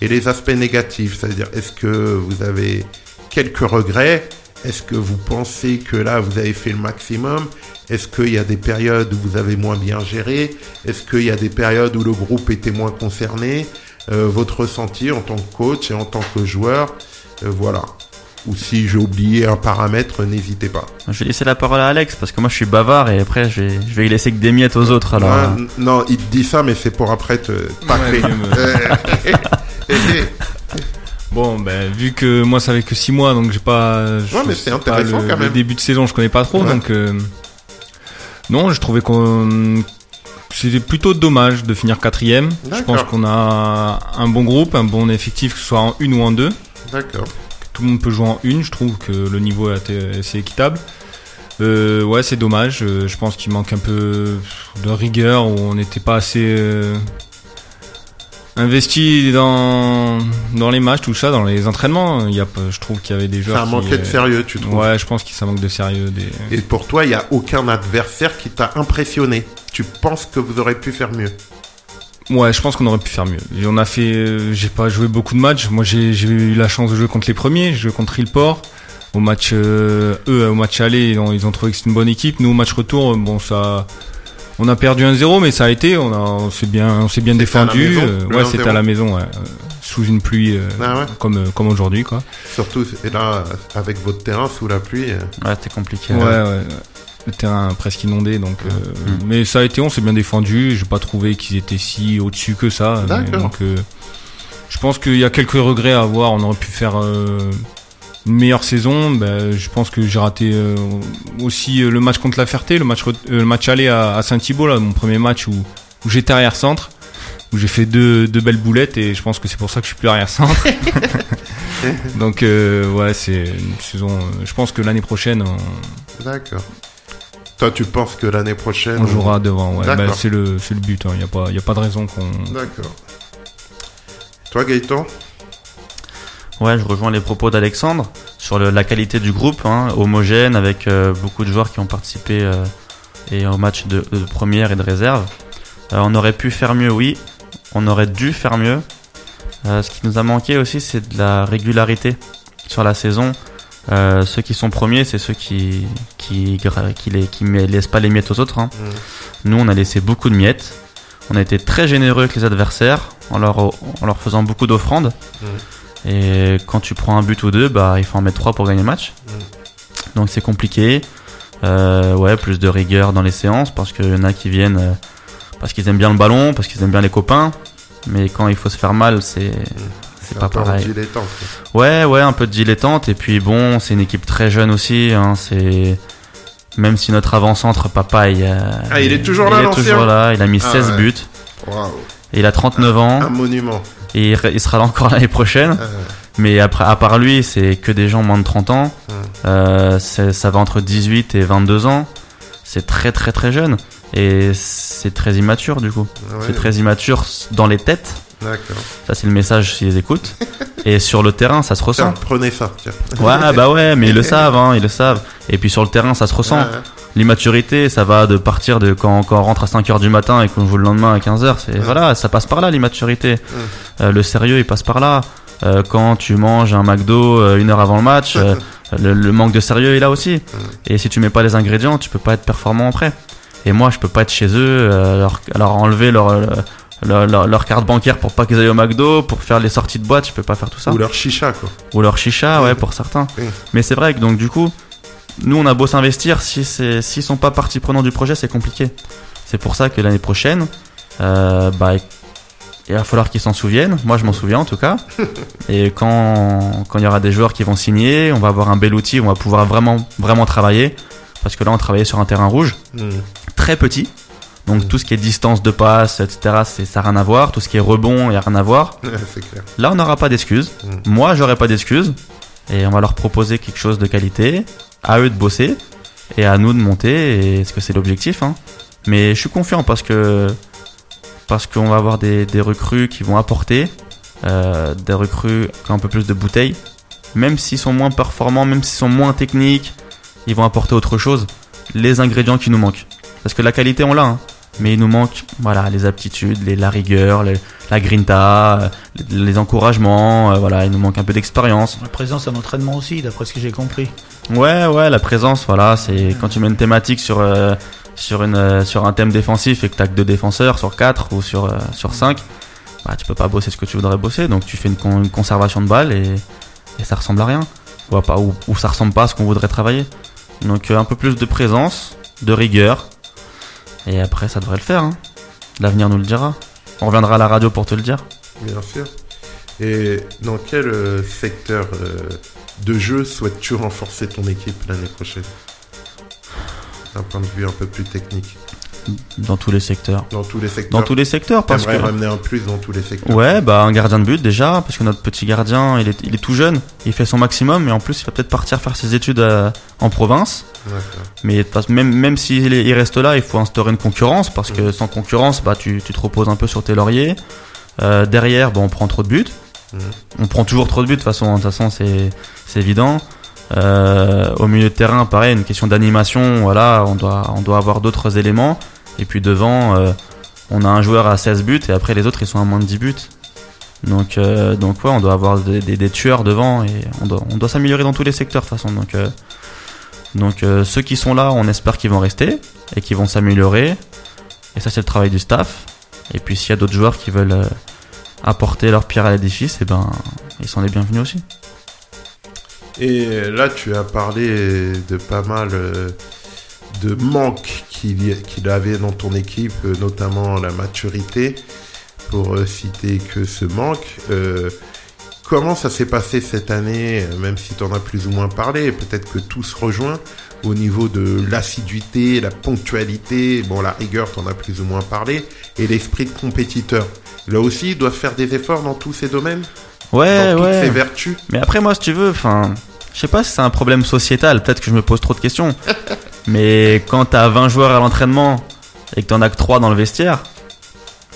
Et les aspects négatifs, c'est-à-dire est-ce que vous avez quelques regrets? Est-ce que vous pensez que là vous avez fait le maximum? Est-ce qu'il y a des périodes où vous avez moins bien géré? Est-ce qu'il y a des périodes où le groupe était moins concerné? Euh, Votre ressenti en tant que coach et en tant que joueur? Euh, Voilà. Ou si j'ai oublié un paramètre, n'hésitez pas. Je vais laisser la parole à Alex parce que moi je suis bavard et après je vais, je vais y laisser que des miettes aux autres. Alors, Ouais, n- non, il te dit ça, mais c'est pour après te tacler. Ouais, Bon, ben, vu que moi ça fait que 6 mois, donc j'ai pas. je- Ouais, mais c'est pas intéressant le, quand même. Le début de saison, je connais pas trop, Ouais. donc. euh, non, je trouvais qu'on. C'était plutôt dommage de finir quatrième. Je pense qu'on a un bon groupe, un bon effectif, que ce soit en une ou en deux. D'accord. Tout le monde peut jouer en une. Je trouve que le niveau est assez- équitable. Euh, ouais, c'est dommage. Euh, je pense qu'il manque un peu de rigueur où on n'était pas assez euh, investi dans dans les matchs, tout ça, dans les entraînements. Il y a, je trouve qu'il y avait des joueurs. Ça manqué de sérieux, tu trouves? Ouais, je pense que ça manque de sérieux. Des... Et pour toi, il n'y a aucun adversaire qui t'a impressionné. Tu penses que vous aurez pu faire mieux? Ouais, je pense qu'on aurait pu faire mieux. Et on a fait, euh, j'ai pas joué beaucoup de matchs. Moi, j'ai eu la chance de jouer contre les premiers. J'ai joué contre Ilport. Au match, euh, eux, au match aller, ils ont, ils ont trouvé que c'était une bonne équipe. Nous, au match retour, euh, bon, ça, on a perdu 1-0, mais ça a été. On a, on s'est bien, on s'est bien défendu. maison, Euh, ouais, c'était 1-0. à la maison, ouais, sous une pluie, euh, Ah ouais comme, euh, comme aujourd'hui, quoi. Surtout, et là, avec votre terrain sous la pluie. euh, ouais, c'était compliqué. Ouais, ouais, ouais. Le terrain presque inondé, donc. euh, Mm. Mais ça a été, on s'est bien défendu. J'ai pas trouvé qu'ils étaient si au-dessus que ça. mais. Donc, euh, je pense qu'il y a quelques regrets à avoir. On aurait pu faire euh, une meilleure saison. Ben, je pense que j'ai raté euh, aussi euh, le match contre la Ferté, le match, euh, le match aller à, à Saint-Thibault, là, mon premier match où, où j'étais arrière-centre. Où j'ai fait deux, deux belles boulettes et je pense que c'est pour ça que je suis plus arrière-centre. Donc euh, ouais, c'est une saison. je pense que l'année prochaine, on, D'accord. Toi, tu penses que l'année prochaine. on jouera devant, ouais. Bah, c'est le, c'est le but, il n'y a, pas- y a pas de raison qu'on. D'accord. Toi, Gaëtan? Ouais, je rejoins les propos d'Alexandre sur le- la qualité du groupe, hein, homogène avec euh, beaucoup de joueurs qui ont participé euh, et au match de, de première et de réserve. Euh, on aurait pu faire mieux, oui. On aurait dû faire mieux. Euh, ce qui nous a manqué aussi, c'est de la régularité sur la saison. Euh, ceux qui sont premiers, c'est ceux qui qui gra- qui, les, qui met- laissent pas les miettes aux autres. hein. Nous, on a laissé beaucoup de miettes. On a été très généreux avec les adversaires en leur, en leur faisant beaucoup d'offrandes. Mm. Et quand tu prends un but ou deux, bah, il faut en mettre trois pour gagner le match. Mm. Donc c'est compliqué. Euh, ouais, plus de rigueur dans les séances parce qu'il y en a qui viennent euh, parce qu'ils aiment bien le ballon, parce qu'ils aiment bien les copains. Mais quand il faut se faire mal, c'est c'est un pas pareil. dilettante. Ouais, ouais, un peu de dilettante. Et puis bon, c'est une équipe très jeune aussi. Hein, c'est même si notre avant-centre, papa, il, Ah, il est toujours là, Il est l'ancien toujours là. Il a mis Ah 16 ouais. buts. Et il a 39 ans. Un monument. Et il, sera là encore l'année prochaine. Ah, Mais après, à part lui, c'est que des gens moins de 30 ans. Euh, ça va entre 18 et 22 ans. C'est très très très jeune. Et c'est très immature du coup. ouais, C'est très immature dans les têtes. D'accord. Ça c'est le message s'ils écoutent. et sur le terrain, ça se Tiens, ressent. prenez ça. Tiens. Ouais, bah ouais, mais ils le savent, hein, ils le savent. Et puis sur le terrain, ça se ressent. Ouais, L'immaturité, ça va de partir de quand, quand on rentre à 5h du matin et qu'on joue le lendemain à 15h. C'est, Ouais. voilà, ça passe par là, l'immaturité. Euh, le sérieux, il passe par là. Euh, quand tu manges un McDo euh, une heure avant le match, le, le manque de sérieux est là aussi. Et si tu mets pas les ingrédients, tu peux pas être performant après. Et moi, je peux pas être chez eux, leur, leur enlever leur, leur, leur- leur carte bancaire pour pas qu'ils aillent au McDo, pour faire les sorties de boîte, je peux pas faire tout ça Ou leur chicha, quoi. ou leur chicha, ouais, pour certains. Mais c'est vrai que donc du coup, nous on a beau s'investir, si c'est s'ils sont pas partie prenante du projet, c'est compliqué. C'est pour ça que l'année prochaine, euh, bah il va falloir qu'ils s'en souviennent. Moi je m'en souviens en tout cas. Et quand quand il y aura des joueurs qui vont signer, on va avoir un bel outil, on va pouvoir vraiment vraiment travailler. Parce que là on travaillait sur un terrain rouge Mm. très petit. Donc Mm. tout ce qui est distance de passe, etc., c'est ça n'a rien à voir. Tout ce qui est rebond, il y a rien à voir. Clair. Là, on n'aura pas d'excuses. Mm. Moi, j'aurai pas d'excuses. Et on va leur proposer quelque chose de qualité. À eux de bosser. Et à nous de monter. Et ce que c'est l'objectif. Hein. Mais je suis confiant parce que parce qu'on va avoir des, des recrues qui vont apporter. euh, des recrues qui ont un peu plus de bouteilles. Même s'ils sont moins performants, même s'ils sont moins techniques, ils vont apporter autre chose. Les ingrédients qui nous manquent. Parce que la qualité, on l'a. hein. Mais il nous manque voilà, les aptitudes, les, la rigueur, les- la grinta, euh, les, les encouragements. euh, voilà, il nous manque un peu d'expérience. La présence à l'entraînement aussi, d'après ce que j'ai compris. Ouais, ouais, la présence, voilà, c'est quand tu mets une thématique sur euh, sur une euh, sur un thème défensif et que t'as que deux défenseurs sur quatre ou sur sur cinq, bah tu peux pas bosser ce que tu voudrais bosser, donc tu fais une, con- une conservation de balles et, et ça ressemble à rien, ou, pas, ou, ou ça ressemble pas à ce qu'on voudrait travailler. Donc un peu plus de présence, de rigueur, et après ça devrait le faire. Hein. L'avenir nous le dira. On reviendra à la radio pour te le dire. Bien sûr. Et dans quel euh, secteur euh, de jeu souhaites-tu renforcer ton équipe l'année prochaine? D'un point de vue un peu plus technique. Dans tous les secteurs. Dans tous les secteurs. Dans tous les secteurs, parce que. Ramener un plus dans tous les secteurs. Ouais, bah un gardien de but déjà, parce que notre petit gardien, il est, il est tout jeune, il fait son maximum, mais en plus il va peut-être partir faire ses études euh, en province. Mais même, même s'il il reste là, il faut instaurer une concurrence, parce que sans concurrence, bah tu, tu te reposes un peu sur tes lauriers. Euh, derrière, bah, on prend trop de buts. Mhm. On prend toujours trop de buts, de toute façon, de toute façon c'est c'est évident. Euh, au milieu de terrain, pareil, une question d'animation, voilà, on doit, on doit avoir d'autres éléments. Et puis devant, euh, on a un joueur à 16 buts et après les autres ils sont à moins de 10 buts. Donc, euh, donc ouais, on doit avoir des, tueurs devant et on doit, s'améliorer dans tous les secteurs de toute façon. Donc, euh, donc ceux qui sont là, on espère qu'ils vont rester et qu'ils vont s'améliorer. Et ça c'est le travail du staff. Et puis s'il y a d'autres joueurs qui veulent apporter leur pierre à l'édifice, et ben ils sont les bienvenus aussi. Et là, tu as parlé de pas mal de manques qu'il avait dans ton équipe, euh, notamment la maturité, pour euh, citer que ce manque. Euh, comment ça s'est passé cette année, même si tu en as plus ou moins parlé, peut-être que tout se rejoint au niveau de l'assiduité, la ponctualité, bon la rigueur, tu en as plus ou moins parlé, et l'esprit de compétiteur. Là aussi, ils doivent faire des efforts dans tous ces domaines, Ouais, dans toutes ouais. ces vertus. Mais après, moi, si tu veux, enfin, je sais pas si c'est un problème sociétal. Peut-être que je me pose trop de questions. Mais quand t'as 20 joueurs à l'entraînement et que t'en as que 3 dans le vestiaire,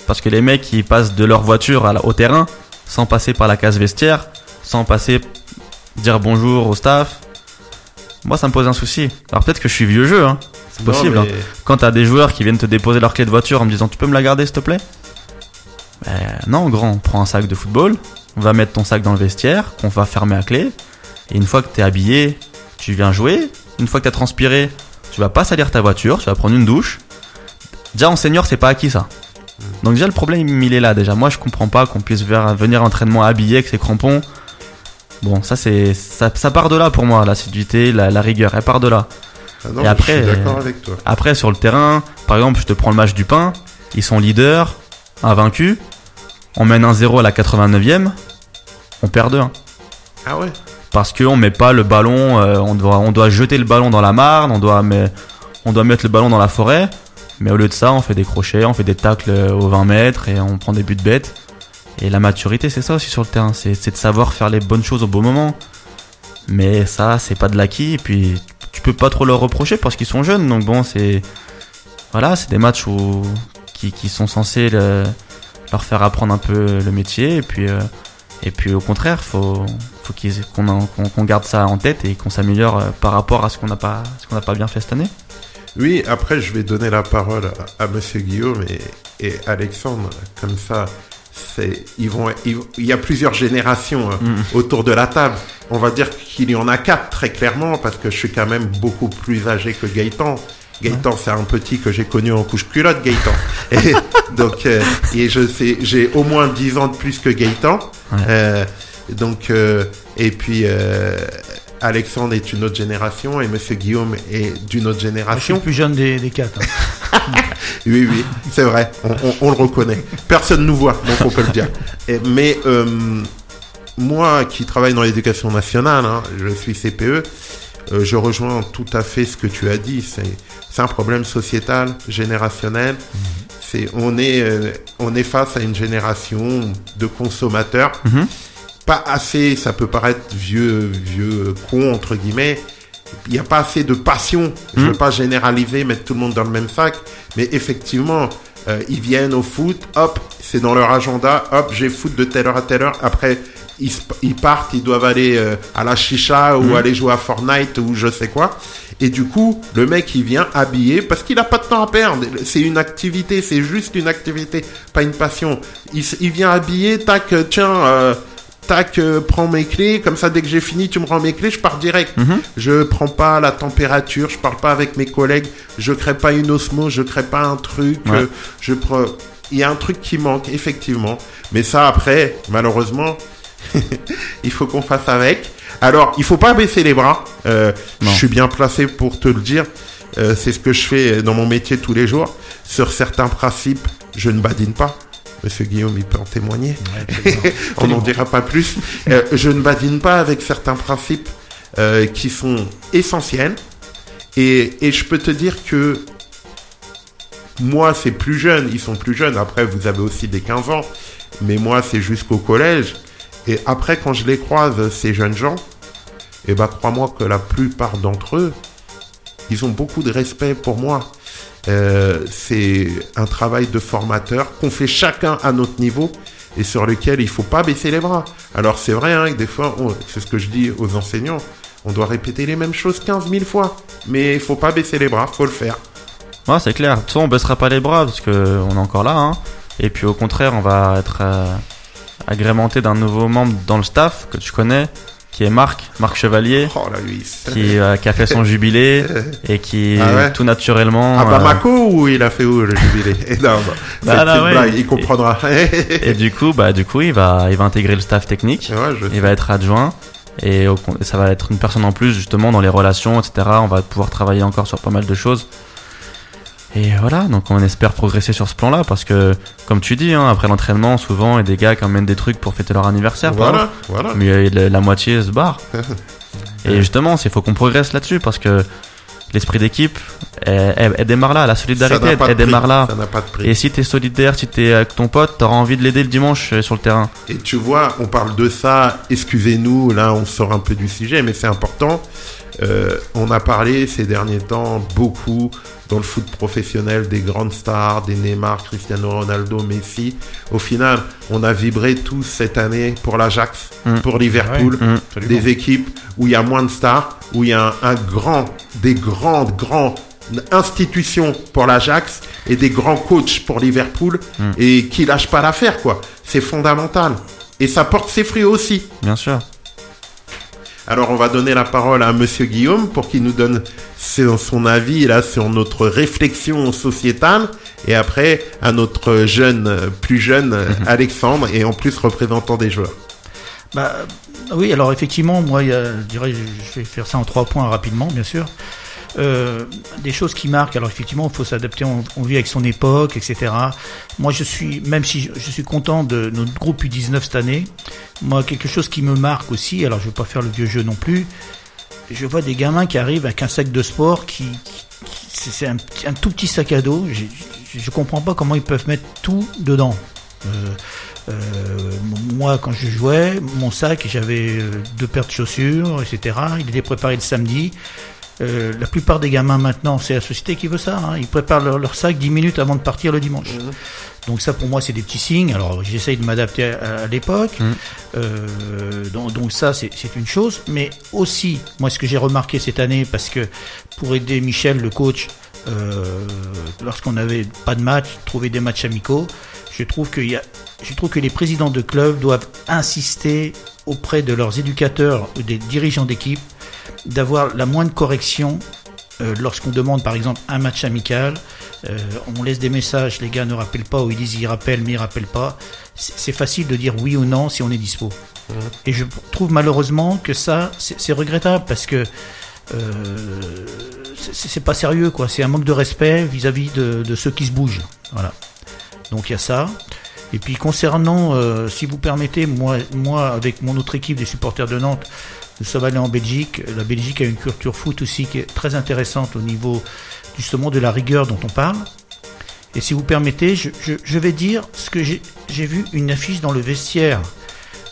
parce que les mecs ils passent de leur voiture au terrain sans passer par la case vestiaire, sans passer dire bonjour au staff. Moi, ça me pose un souci. Alors peut-être que je suis vieux jeu, hein. C'est Non, possible. hein. Quand t'as des joueurs qui viennent te déposer leur clé de voiture en me disant tu peux me la garder s'il te plaît? Ben, Non grand, prends un sac de football, on va mettre ton sac dans le vestiaire, qu'on va fermer à clé, et une fois que t'es habillé, tu viens jouer, une fois que t'as transpiré, tu vas pas salir ta voiture, tu vas prendre une douche. Déjà en senior c'est pas acquis ça. Donc déjà le problème il est là déjà. Moi je comprends pas qu'on puisse venir à entraînement habillé avec ses crampons. Bon ça c'est ça, ça part de là pour moi l'assiduité, la, la rigueur, elle part de là. Ah non, Et après, je suis d'accord euh, avec toi. Après sur le terrain, par exemple je te prends le match du pain, ils sont leaders, invaincus, on mène 1-0 à la 89e, on perd 2-1. Ah ouais Parce qu'on met pas le ballon, euh, on, doit, on doit jeter le ballon dans la Marne, on doit, on doit mettre le ballon dans la forêt. Mais au lieu de ça, on fait des crochets, on fait des tacles aux 20 mètres et on prend des buts bêtes. Et la maturité, c'est ça aussi sur le terrain, c'est de savoir faire les bonnes choses au bon moment. Mais ça, c'est pas de l'acquis. Et puis, tu peux pas trop leur reprocher parce qu'ils sont jeunes. Donc bon, c'est voilà, c'est des matchs où qui, qui sont censés le- leur faire apprendre un peu le métier. Et puis, euh, et puis au contraire, faut faut qu'on garde ça en tête et qu'on s'améliore euh, par rapport à ce qu'on n'a pas ce qu'on n'a pas bien fait cette année. Oui, après, je vais donner la parole à, à Monsieur Guillaume et, et Alexandre. Comme ça, ils vont, ils- il y a plusieurs générations euh, Mm. autour de la table. On va dire qu'il y en a quatre, très clairement, parce que je suis quand même beaucoup plus âgé que Gaëtan. Gaëtan, c'est un petit que j'ai connu en couche culotte, Gaëtan. Et donc, euh, et je sais, j'ai au moins 10 ans de plus que Gaëtan. Ouais. Euh, donc, euh, et puis, euh, Alexandre est une autre génération et Monsieur Guillaume est d'une autre Je suis génération. le plus jeune des, des quatre. hein. Oui, oui, c'est vrai, on, on- on le reconnaît. Personne nous voit, donc on peut le dire. Et- mais euh, moi qui travaille dans l'éducation nationale, hein, je suis CPE, euh, je rejoins tout à fait ce que tu as dit. C'est, un problème sociétal, générationnel. C'est, on, est, euh, on est face à une génération de consommateurs Mhm. Pas assez, ça peut paraître vieux, vieux con entre guillemets. Il n'y a pas assez de passion. Je Mhm. veux pas généraliser, mettre tout le monde dans le même sac, mais effectivement, euh, ils viennent au foot, hop, c'est dans leur agenda, hop, j'ai foot de telle heure à telle heure. Après, ils, ils partent, ils doivent aller euh, à la chicha ou Mhm. aller jouer à Fortnite ou je sais quoi. Et du coup, le mec, il vient habillé parce qu'il a pas de temps à perdre. C'est une activité, c'est juste une activité, pas une passion. Il, il vient habillé, tac, euh, tiens, euh, tac, euh, prends mes clés. Comme ça, dès que j'ai fini, tu me rends mes clés, je pars direct. Mhm. Je prends pas la température, je parle pas avec mes collègues, je crée pas une osmose, je crée pas un truc. Ouais. euh, je prends. Il y a un truc qui manque, effectivement. Mais ça, après, malheureusement, il faut qu'on fasse avec. Alors, il faut pas baisser les bras. Euh, je suis bien placé pour te le dire. Euh, c'est ce que je fais dans mon métier tous les jours. Sur certains principes, je ne badine pas. Monsieur Guillaume, il peut en témoigner. On n'en dira pas plus. Euh, je ne badine pas avec certains principes euh, qui sont essentiels. Et, et je peux te dire que moi, c'est plus jeune. Ils sont plus jeunes. Après, vous avez aussi des 15 ans. Mais moi, c'est jusqu'au collège. Et après, quand je les croise, ces jeunes gens, et ben, crois-moi que la plupart d'entre eux, ils ont beaucoup de respect pour moi. Euh, c'est un travail de formateur qu'on fait chacun à notre niveau et sur lequel il faut pas baisser les bras. Alors c'est vrai, hein, que des fois, c'est ce que je dis aux enseignants, on doit répéter les mêmes choses 15 000 fois, mais il faut pas baisser les bras, faut le faire. Ouais, c'est clair. De on baissera pas les bras parce que on est encore là. Hein. Et puis au contraire, on va être euh, agrémenté d'un nouveau membre dans le staff que tu connais, qui est Marc, Marc Chevalier, Oh qui, euh, qui a fait son jubilé et qui Ah ouais tout naturellement. À euh, Bamako ou il a fait où le jubilé? Non, bah, là, ouais. blague, il comprendra. et du coup, bah du coup, il va, il va intégrer le staff technique. Ouais, je sais. Il va être adjoint et ça va être une personne en plus justement dans les relations, etc. On va pouvoir travailler encore sur pas mal de choses. Et voilà, donc on espère progresser sur ce plan-là parce que, comme tu dis, hein, après l'entraînement, souvent, il y a des gars qui emmènent des trucs pour fêter leur anniversaire. Voilà, voilà. Mais euh, la, la moitié se barre. et justement, il faut qu'on progresse là-dessus parce que l'esprit d'équipe, elle, elle- elle démarre là, la solidarité, elle démarre là. Ça n'a pas de prix. Et si t'es solidaire, si t'es avec ton pote, t'auras envie de l'aider le dimanche euh, sur le terrain. Et tu vois, on parle de ça, excusez-nous, là on sort un peu du sujet, mais c'est important. Euh, on a parlé ces derniers temps beaucoup dans le foot professionnel des grandes stars, des Neymar, Cristiano Ronaldo, Messi. Au final, on a vibré tous cette année pour l'Ajax, Mm. pour Liverpool, Mm. des équipes où il y a moins de stars, où il y a un, un grand, des grandes, grandes institutions pour l'Ajax et des grands coachs pour Liverpool Mm. et qui lâchent pas l'affaire, quoi. C'est fondamental. Et ça porte ses fruits aussi. Bien sûr. Alors on va donner la parole à Monsieur Guillaume pour qu'il nous donne c'est son avis là sur notre réflexion sociétale et après à notre jeune, plus jeune Alexandre et en plus représentant des joueurs. Bah, oui, alors effectivement, moi, je dirais, je vais faire ça en trois points rapidement, bien sûr. Euh, des choses qui marquent. Alors effectivement, il faut s'adapter. On, vit avec son époque, etc. Moi, je suis, même si je, suis content de notre groupe U19 cette année, moi, quelque chose qui me marque aussi. Alors, je vais pas faire le vieux jeu non plus. Je vois des gamins qui arrivent avec un sac de sport qui, c'est un, tout petit sac à dos. Je, je comprends pas comment ils peuvent mettre tout dedans. Euh, euh, moi, quand je jouais, mon sac, j'avais euh, deux paires de chaussures, etc. Il était préparé le samedi. La plupart des gamins maintenant, c'est la société qui veut ça. Hein. Ils préparent leur, sac 10 minutes avant de partir le dimanche. Mmh. Donc ça, pour moi, c'est des petits signes. Alors, j'essaye de m'adapter à, l'époque. Mmh. Euh, donc, donc, ça, c'est une chose. Mais aussi, moi, ce que j'ai remarqué cette année, parce que pour aider Michel, le coach, euh, lorsqu'on n'avait pas de match, trouver des matchs amicaux, je trouve qu'il y a, je trouve que les présidents de clubs doivent insister auprès de leurs éducateurs ou des dirigeants d'équipe d'avoir la moindre correction euh, lorsqu'on demande par exemple un match amical. Euh, on laisse des messages, les gars ne rappellent pas ou ils disent ils rappellent mais ils rappellent pas. C'est facile de dire oui ou non si on est dispo. Mmh. Et je trouve malheureusement que ça c'est regrettable parce que euh, c'est pas sérieux quoi. C'est un manque de respect vis-à-vis de, de, ceux qui se bougent. Voilà. Donc il y a ça. Et puis concernant, euh, si vous permettez, moi, moi avec mon autre équipe des supporters de Nantes, nous sommes allés en Belgique. La Belgique a une culture foot aussi qui est très intéressante au niveau justement de la rigueur dont on parle. Et si vous permettez, je, je, vais dire ce que j'ai vu une affiche dans le vestiaire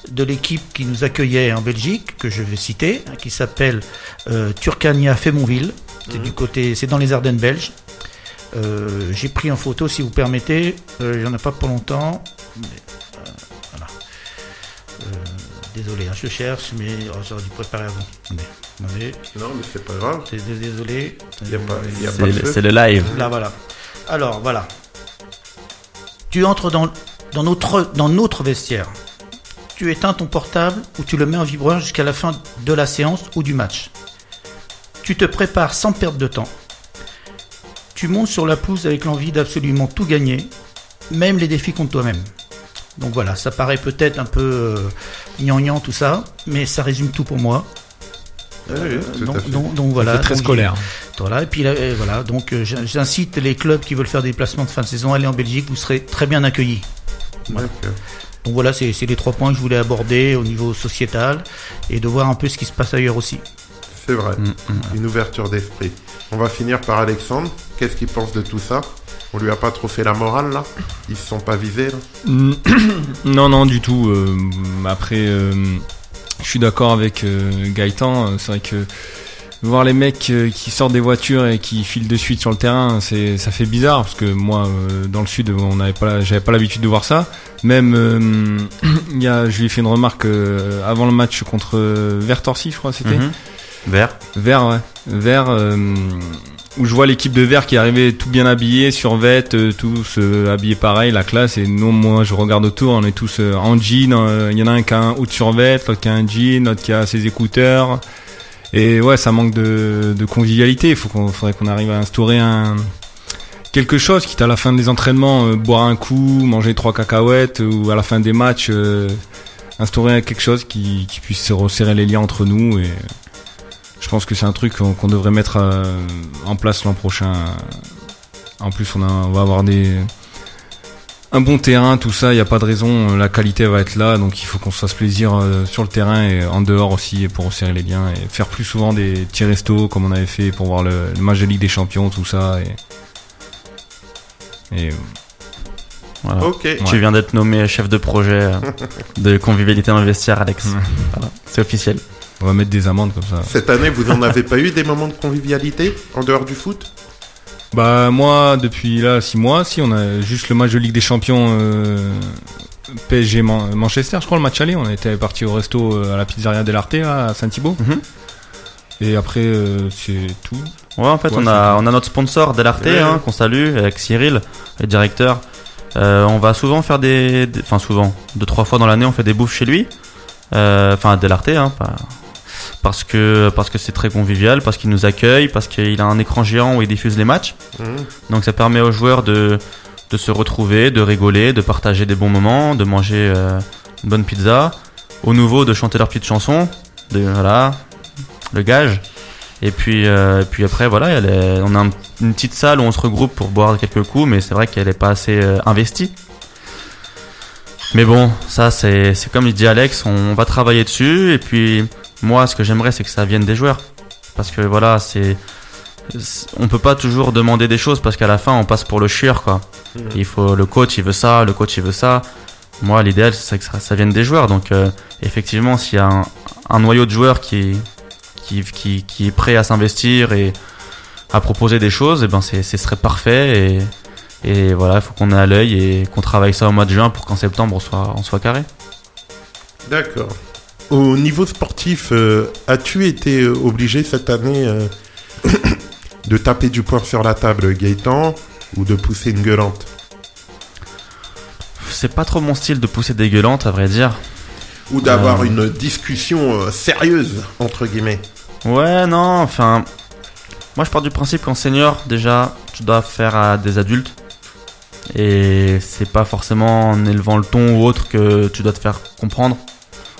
de l'équipe qui nous accueillait en Belgique, que je vais citer, hein, qui s'appelle euh, Turcania Fémonville. C'est mhm. du côté, c'est dans les Ardennes belges. Euh, j'ai pris en photo, si vous permettez. Euh, il n'y en a pas pour longtemps. Euh, voilà. Désolé, hein, je cherche, mais oh, j'aurais dû préparer avant. Attendez. Non, mais c'est pas grave. Désolé. C'est le live. Là, voilà. Alors, voilà. Tu entres dans, dans, notre, dans notre vestiaire. Tu éteins ton portable ou tu le mets en vibreur jusqu'à la fin de la séance ou du match. Tu te prépares sans perdre de temps tu montes sur la pelouse avec l'envie d'absolument tout gagner, même les défis contre toi-même. Donc voilà, ça paraît peut-être un peu euh, gnangnan tout ça, mais ça résume tout pour moi. Euh, donc, voilà. très scolaire. Voilà, et puis voilà, donc euh, j'incite les clubs qui veulent faire des placements de fin de saison à aller en Belgique, vous serez très bien accueillis. Donc voilà, c'est les trois points que je voulais aborder au niveau sociétal et de voir un peu ce qui se passe ailleurs aussi. C'est vrai, mm, mm. une ouverture d'esprit. On va finir par Alexandre. Qu'est-ce qu'il pense de tout ça? On lui a pas trop fait la morale là? Ils se sont pas visés là? Mm. Non, non, du tout. Euh, après, euh, je suis d'accord avec euh, Gaëtan. C'est vrai que voir les mecs qui sortent des voitures et qui filent de suite sur le terrain, c'est ça fait bizarre parce que moi, dans le sud, on n'avait pas, j'avais pas l'habitude de voir ça. Même, il y a, je lui ai fait une remarque avant le match contre Vertorsi, je crois, c'était. Mhm. Vert. Vert, ouais. Vert, euh, où je vois l'équipe de Vert qui arrivait tout bien habillée, sur euh, tous euh, habillés pareil, la classe. Et nous, moi, je regarde autour, on est tous en jean. Il y en a un qui a un haut de l'autre qui a un jean, l'autre qui a ses écouteurs. Et ouais, ça manque de, convivialité. Il qu'on, faudrait qu'on arrive à instaurer quelque chose, quitte à la fin des entraînements, boire un coup, manger trois cacahuètes, ou à la fin des matchs, instaurer quelque chose qui, puisse resserrer les liens entre nous je pense que c'est un truc qu'on devrait mettre euh, en place l'an prochain. En plus, on, va avoir des un bon terrain, tout ça, il n'y a pas de raison, la qualité va être là, donc il faut qu'on se fasse plaisir euh, sur le terrain et en dehors aussi pour resserrer les liens et faire plus souvent des petits restos comme on avait fait pour voir le, match de Ligue des Champions, tout ça. Et, voilà. Tu viens d'être nommé chef de projet euh, de convivialité dans le vestiaire, Alex. C'est officiel. On va mettre des amendes comme ça. Cette année, vous en avez pas eu des moments de convivialité en dehors du foot? Bah moi, depuis là six mois, si on a juste le match de Ligue des Champions euh, PSG Manchester, je crois le match aller. On était parti au resto euh, à la pizzeria Delarte à Saint-Thibault. Mhm. Et après, euh, c'est tout. Ouais, en fait, on, a, on a notre sponsor Delarte hein, qu'on salue avec Cyril, le directeur. on va souvent faire des, enfin souvent, deux trois fois dans l'année, on fait des bouffes chez lui. Enfin, Delarte, hein, pas parce que parce que c'est très convivial, parce qu'il nous accueille, parce qu'il a un écran géant où il diffuse les matchs. Mhm. Donc ça permet aux joueurs de de se retrouver, de rigoler, de partager des bons moments, de manger euh, une bonne pizza, aux nouveaux de chanter leurs petites chansons, de voilà le gage. Et puis euh, et puis après voilà, elle est- on a un- une petite salle où on se regroupe pour boire quelques coups, mais c'est vrai qu'elle est pas assez euh, investie. Mais bon, ça c'est c'est comme il dit Alex, on va travailler dessus et puis moi ce que j'aimerais c'est que ça vienne des joueurs parce que voilà, c'est on peut pas toujours demander des choses parce qu'à la fin on passe pour le chieur quoi. Il faut le coach il veut ça, le coach il veut ça. Moi l'idéal c'est que ça, ça vienne des joueurs donc euh, effectivement s'il y a un, un noyau de joueurs qui qui, qui, qui est prêt à s'investir et à proposer des choses, et ben c'est ce serait parfait et et voilà, il faut qu'on ait à l'œil et qu'on travaille ça au mois de juin pour qu'en septembre on soit, on soit carré. D'accord. Au niveau sportif, euh, as-tu été euh, obligé cette année euh, de taper du poing sur la table, Gaëtan, ou de pousser une gueulante? C'est pas trop mon style de pousser des gueulantes, à vrai dire. Ou d'avoir Euh. une discussion sérieuse, entre guillemets Ouais, non, enfin. Moi je pars du principe qu'en senior, déjà, tu dois faire à des adultes. Et c'est pas forcément en élevant le ton ou autre que tu dois te faire comprendre.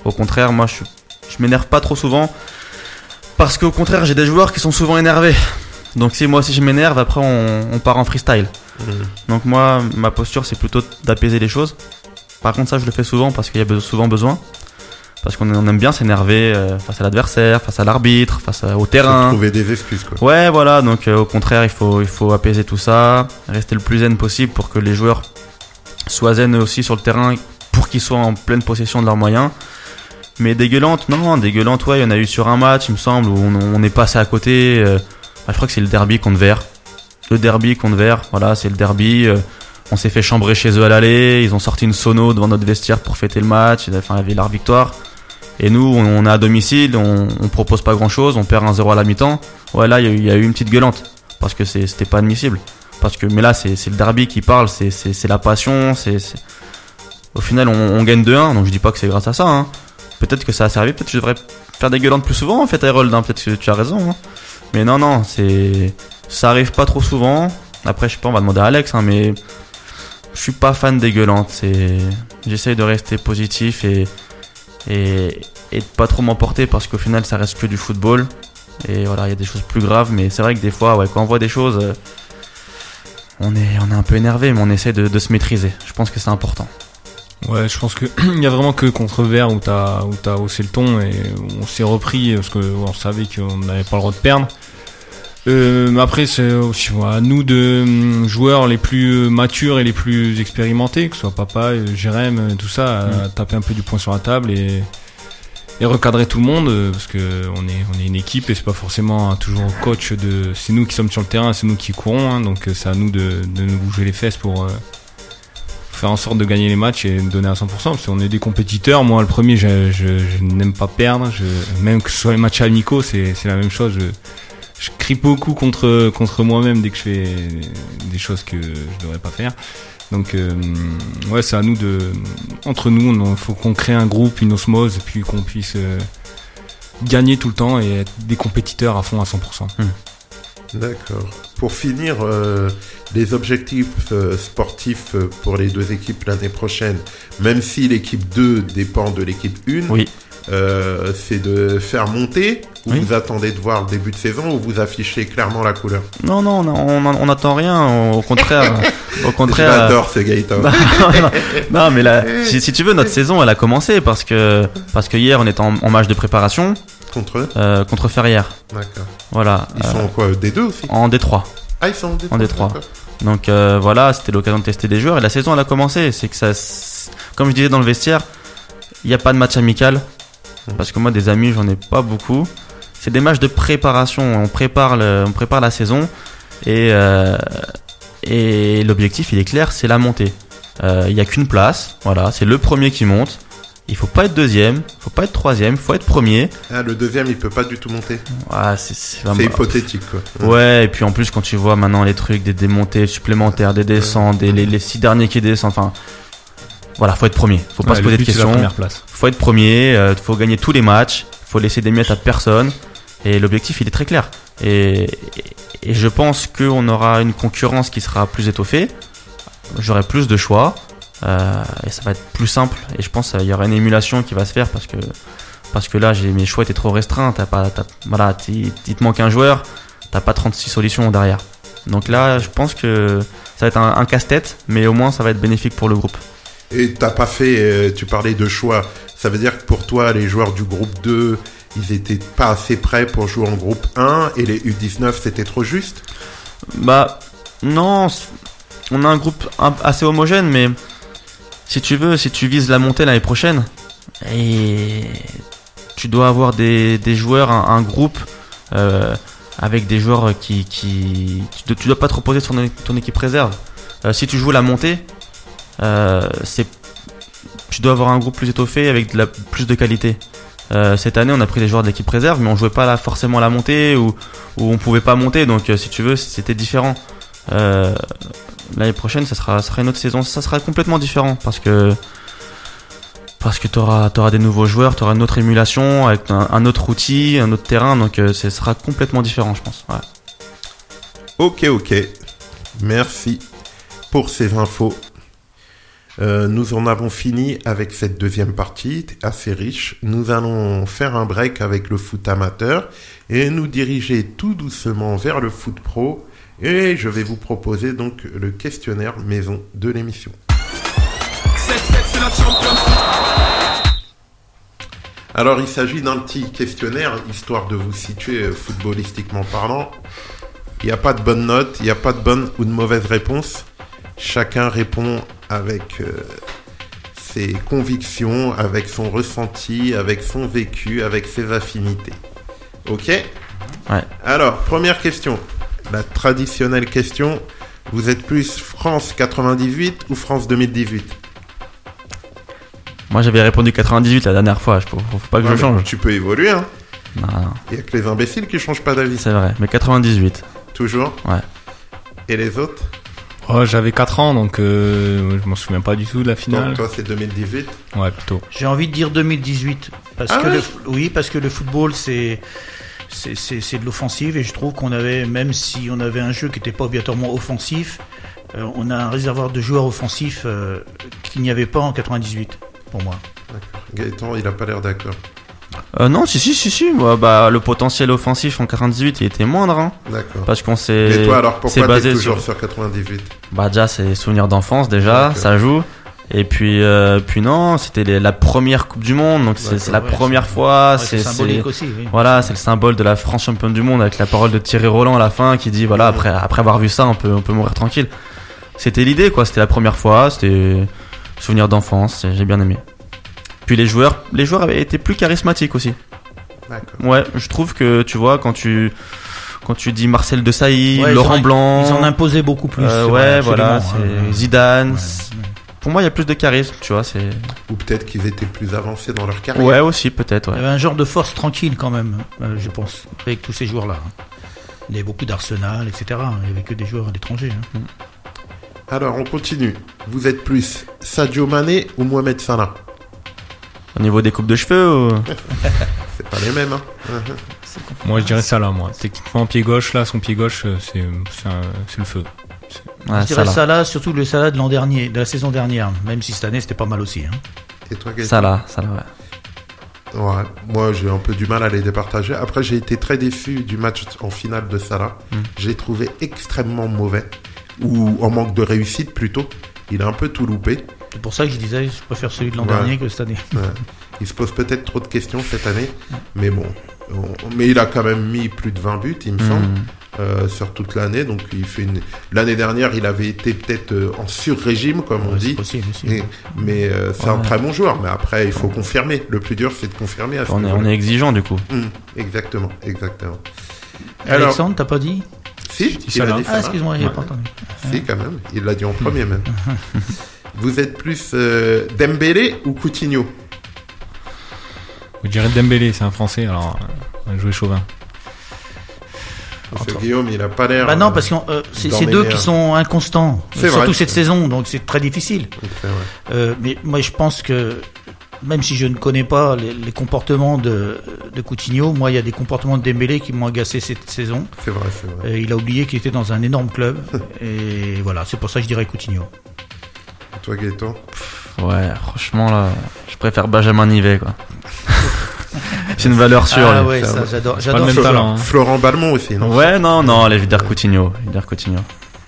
Au contraire, moi je, je m'énerve pas trop souvent. Parce qu'au contraire, j'ai des joueurs qui sont souvent énervés. Donc si moi aussi je m'énerve, après on, on part en freestyle. Donc moi, ma posture, c'est plutôt d'apaiser les choses. Par contre, ça, je le fais souvent parce qu'il y a souvent besoin. Parce qu'on on aime bien s'énerver euh, face à l'adversaire, face à l'arbitre, face au terrain. trouver des excuses, quoi. Ouais, voilà. Donc euh, au contraire, il faut, il faut apaiser tout ça, rester le plus zen possible pour que les joueurs soient zen aussi sur le terrain, pour qu'ils soient en pleine possession de leurs moyens. Mais dégueulante, non, dégueulante, ouais, il y en a eu sur un match, il me semble, où on, est passé à côté. euh, bah, je crois que c'est le derby contre Vert. Le derby contre Vert, voilà, c'est le derby. euh, on s'est fait chambrer chez eux à l'aller, ils ont sorti une sono devant notre vestiaire pour fêter le match, enfin, avait leur victoire. Et nous, on, est à domicile, on, propose pas grand chose, on perd un 0 à la mi-temps. Ouais, là, il y, a eu- une petite gueulante. Parce que c'était pas admissible. Parce que, mais là, c'est le derby qui parle, c'est- la passion, c'est- Au final, on, on gagne 2-1, donc je dis pas que c'est grâce à ça. Hein. Peut-être que ça a servi, peut-être que je devrais faire des gueulantes plus souvent, en fait, Harold. Hein. Peut-être que tu as raison. hein. Mais non, non, c'est. Ça arrive pas trop souvent. Après, je sais pas, on va demander à Alex, hein, mais. Je suis pas fan des gueulantes. J'essaye de rester positif et. Et, de pas trop m'emporter parce qu'au final, ça reste que du football. Et voilà, il y a des choses plus graves, mais c'est vrai que des fois, ouais, quand on voit des choses, euh, on est, un peu énervé, mais on essaie de se maîtriser. Je pense que c'est important. Ouais, je pense que il y a vraiment que contre Vert où t'as où t'as haussé le ton et on s'est repris parce que on savait qu'on n'avait pas le droit de perdre. Euh, mais après, c'est aussi à nous de hum, joueurs les plus matures et les plus expérimentés, que ce soit Papa, euh, Jérém, euh, tout ça, à taper un peu du poing sur la table et, et recadrer tout le monde euh, parce que on est on est une équipe et c'est pas forcément toujours coach de. C'est nous qui sommes sur le terrain, c'est nous qui courons, hein, donc euh, c'est à nous de, de nous bouger les fesses pour. euh, faire en sorte de gagner les matchs et donner à 100% parce qu'on est des compétiteurs. Moi, le premier, je, n'aime pas perdre. Même que ce soit les matchs amicaux, c'est, la même chose. Je, crie beaucoup contre, contre moi-même dès que je fais des choses que je devrais pas faire. Donc, euh, ouais, c'est à nous de, entre nous, il faut qu'on crée un groupe, une osmose, puis qu'on puisse euh, gagner tout le temps et être des compétiteurs à fond à 100%. D'accord. Pour finir, euh, les objectifs euh, sportifs euh, pour les deux équipes l'année prochaine, même si l'équipe 2 dépend de l'équipe 1, Oui. Euh, c'est de faire monter ou Oui. vous attendez de voir le début de saison ou vous affichez clairement la couleur Non, non, on, n'attend rien. Au contraire, au contraire. J'adore ce Gaëtan. non, non, mais là, si, si tu veux, notre saison, elle a commencé parce que parce que hier, on était en, en match de préparation Contre eux euh, contre Ferrières. D'accord. Voilà. Ils euh, sont quoi Des deux aussi en Détroit. Ah, ils sont en Détroit. en Détroit. d'accord. Donc euh, voilà, c'était l'occasion de tester des joueurs et la saison elle a commencé. C'est que ça, comme je disais dans le vestiaire, il n'y a pas de match amical parce que moi des amis j'en ai pas beaucoup. C'est des matchs de préparation. On prépare le, on prépare la saison et euh, et l'objectif il est clair, c'est la montée. Euh, Il y a qu'une place, voilà, c'est le premier qui monte. Il faut pas être deuxième, faut pas être troisième, faut être premier. Ah, le deuxième, il peut pas du tout monter. Ah, c'est c'est C'est vraiment- hypothétique, quoi. Ouais, et puis en plus, quand tu vois maintenant les trucs, des démontées supplémentaires, des descentes, des, les, les six derniers qui descendent, enfin. Voilà, faut être premier. Faut pas Ouais, se poser de questions. Faut être premier, euh, faut gagner tous les matchs. faut laisser des miettes à personne. Et l'objectif, il est très clair. Et, et je pense qu'on aura une concurrence qui sera plus étoffée. J'aurai plus de choix. Euh, et ça va être plus simple. Et je pense qu'il y aura une émulation qui va se faire parce que, parce que là, mes choix étaient trop restreints. T'as pas, voilà, il il te manque un joueur. T'as pas 36 solutions derrière. Donc là, je pense que ça va être un, un casse-tête, mais au moins ça va être bénéfique pour le groupe. Et t'as pas fait, euh, tu parlais de choix. Ça veut dire que pour toi, les joueurs du groupe 2, ils étaient pas assez prêts pour jouer en groupe 1 et les U19, c'était trop juste? Bah, non, on a un groupe assez homogène, mais si tu veux, si tu vises la montée l'année prochaine, et tu dois avoir des, joueurs, un, groupe euh, avec des joueurs qui. qui tu, dois- pas te reposer sur ton, équipe réserve. Euh, si tu joues la montée, c'est tu dois avoir un groupe plus étoffé avec plus de qualité. Euh, cette année, on a pris des joueurs de l'équipe réserve, mais on jouait pas là forcément la montée ou, ou on pouvait pas monter. Donc, euh, si tu veux, c'était différent. Euh, L'année prochaine, ça sera, ça sera une autre saison. Ça sera complètement différent parce que parce que tu auras, des nouveaux joueurs, tu auras une autre émulation avec un, autre outil, un autre terrain. Donc, euh, ce sera complètement différent, je pense. Ok, ok. Merci pour ces infos. Euh, nous en avons fini avec cette deuxième partie assez riche. Nous allons faire un break avec le foot amateur et nous diriger tout doucement vers le foot pro. Et je vais vous proposer donc le questionnaire maison de l'émission. Alors, il s'agit d'un petit questionnaire, histoire de vous situer euh, footballistiquement parlant. Il n'y a pas de bonne note, il n'y a pas de bonne ou de mauvaise réponse. Chacun répond avec euh, ses convictions, avec son ressenti, avec son vécu, avec ses affinités. Ok? Ouais. Alors, première question. La traditionnelle question. Vous êtes plus France 98 ou France 2018 Moi, j'avais répondu 98 la dernière fois. Faut, faut pas que Ouais, je change. Tu peux évoluer, hein. Non, non, Il n'y a que les imbéciles qui changent pas d'avis. c'est vrai. Mais 98. Toujours? Ouais. Et les autres? Oh, j'avais 4 ans, donc euh, je m'en souviens pas du tout de la finale. Donc toi c'est 2018 Ouais, plutôt. J'ai envie de dire 2018 parce Ah que ouais le, oui parce que le football c'est c'est- c'est c'est de l'offensive et je trouve qu'on avait même si on avait un jeu qui n'était pas obligatoirement offensif, euh, on a un réservoir de joueurs offensifs euh, qu'il n'y avait pas en 98 pour moi. Gaëtan, il a pas l'air d'accord. Euh, non, si, si, si, si. Moi, bah, le potentiel offensif en 98, il était moindre. Hein, D'accord. parce qu'on s'est. Et toi alors c'est pourquoi basé t'es toujours sur- sur 98 Bah déjà c'est souvenirs d'enfance déjà, ça joue. Et puis euh, puis non, c'était la première Coupe du Monde, donc c'est la ouais, première fois. Ouais, c'est symbolique aussi. Oui. voilà, c'est le symbole de la France championne du monde avec la parole de Thierry Roland à la fin qui dit voilà après après avoir vu ça on peut on peut mourir tranquille. C'était l'idée quoi, c'était la première fois, c'était souvenir d'enfance, j'ai bien aimé. Puis les joueurs les joueurs avaient été plus charismatiques aussi. D'accord. Ouais, je trouve que tu vois quand tu quand tu dis Marcel de Sailly, Ouais, ils Laurent en- Blanc, Ils en imposaient beaucoup plus. euh, ouais, voilà, c'est. Zidane. Ouais, c'est- ouais. Pour moi, il y a plus de charisme, tu vois. C'est Ou peut-être qu'ils étaient plus avancés dans leur carrière. ouais aussi peut-être. Il y avait un genre de force tranquille quand même, euh, je pense, avec tous ces joueurs-là. Il y avait beaucoup d'Arsenal, etc. Il n'y avait que des joueurs à l'étranger. hein. Alors on continue. Vous êtes plus Sadio Mané ou Mohamed Salah? Au niveau des coupes de cheveux, ou- C'est pas les mêmes. Hein. Moi, je dirais ça là, moi. Techniquement, pied gauche, là, son pied gauche, euh, c'est le feu. ouais, je dirais Salah. Salah, surtout le Salah de l'an dernier, de la saison dernière, même si cette année c'était pas mal aussi. hein. Et toi Salah, Salah, ouais. Ouais, moi j'ai un peu du mal à les départager. Après j'ai été très déçu du match en finale de Salah. Mm. J'ai trouvé extrêmement mauvais. Ou en manque de réussite plutôt. Il a un peu tout loupé. C'est pour ça que je disais, je préfère celui de l'an Ouais. dernier que cette année. Ouais. Il se pose peut-être trop de questions cette année. Mais bon. on- Mais il a quand même mis plus de 20 buts, il me semble, Hmm. euh, sur toute l'année. Donc il fait une. L'année dernière, il avait été peut-être euh, en sur-régime, comme on Ouais, dit. possible aussi. Et- mais euh, c'est un très bon joueur. Mais après, il faut confirmer. Le plus dur, c'est de confirmer. À ce On est, on niveau-là. est exigeant du coup. Hum, exactement, exactement. Alors, Alexandre, t'as pas dit? Si, il a dit Ah, excuse-moi, j'ai Ouais. pas entendu. Si, quand même. Il l'a dit en premier même. Vous êtes plus euh, Dembélé ou Coutinho? Je dirais Dembélé, c'est un Français, alors euh, jouer chauvin. Parce que Guillaume, il a pas l'air. Bah non, euh, parce que euh, c'est les deux qui sont inconstants, C'est surtout vrai. cette saison, donc c'est très difficile. vrai. Euh, mais moi, je pense que même si je ne connais pas les, les comportements de, de Coutinho, moi, il y a des comportements de Dembélé qui m'ont agacé cette saison. C'est vrai, c'est vrai. Euh, il a oublié qu'il était dans un énorme club. et voilà, c'est pour ça que je dirais Coutinho. Toi, Gaëtan Ouais, franchement, là, je préfère Benjamin Nivet, quoi. c'est une valeur sûre. ah ouais, ça j'adore. Pas J'adore le même ce- talent. hein. Florent Balmont aussi, non? Ouais, non, non, allez, je vais dire Coutinho. Je vais dire Coutinho.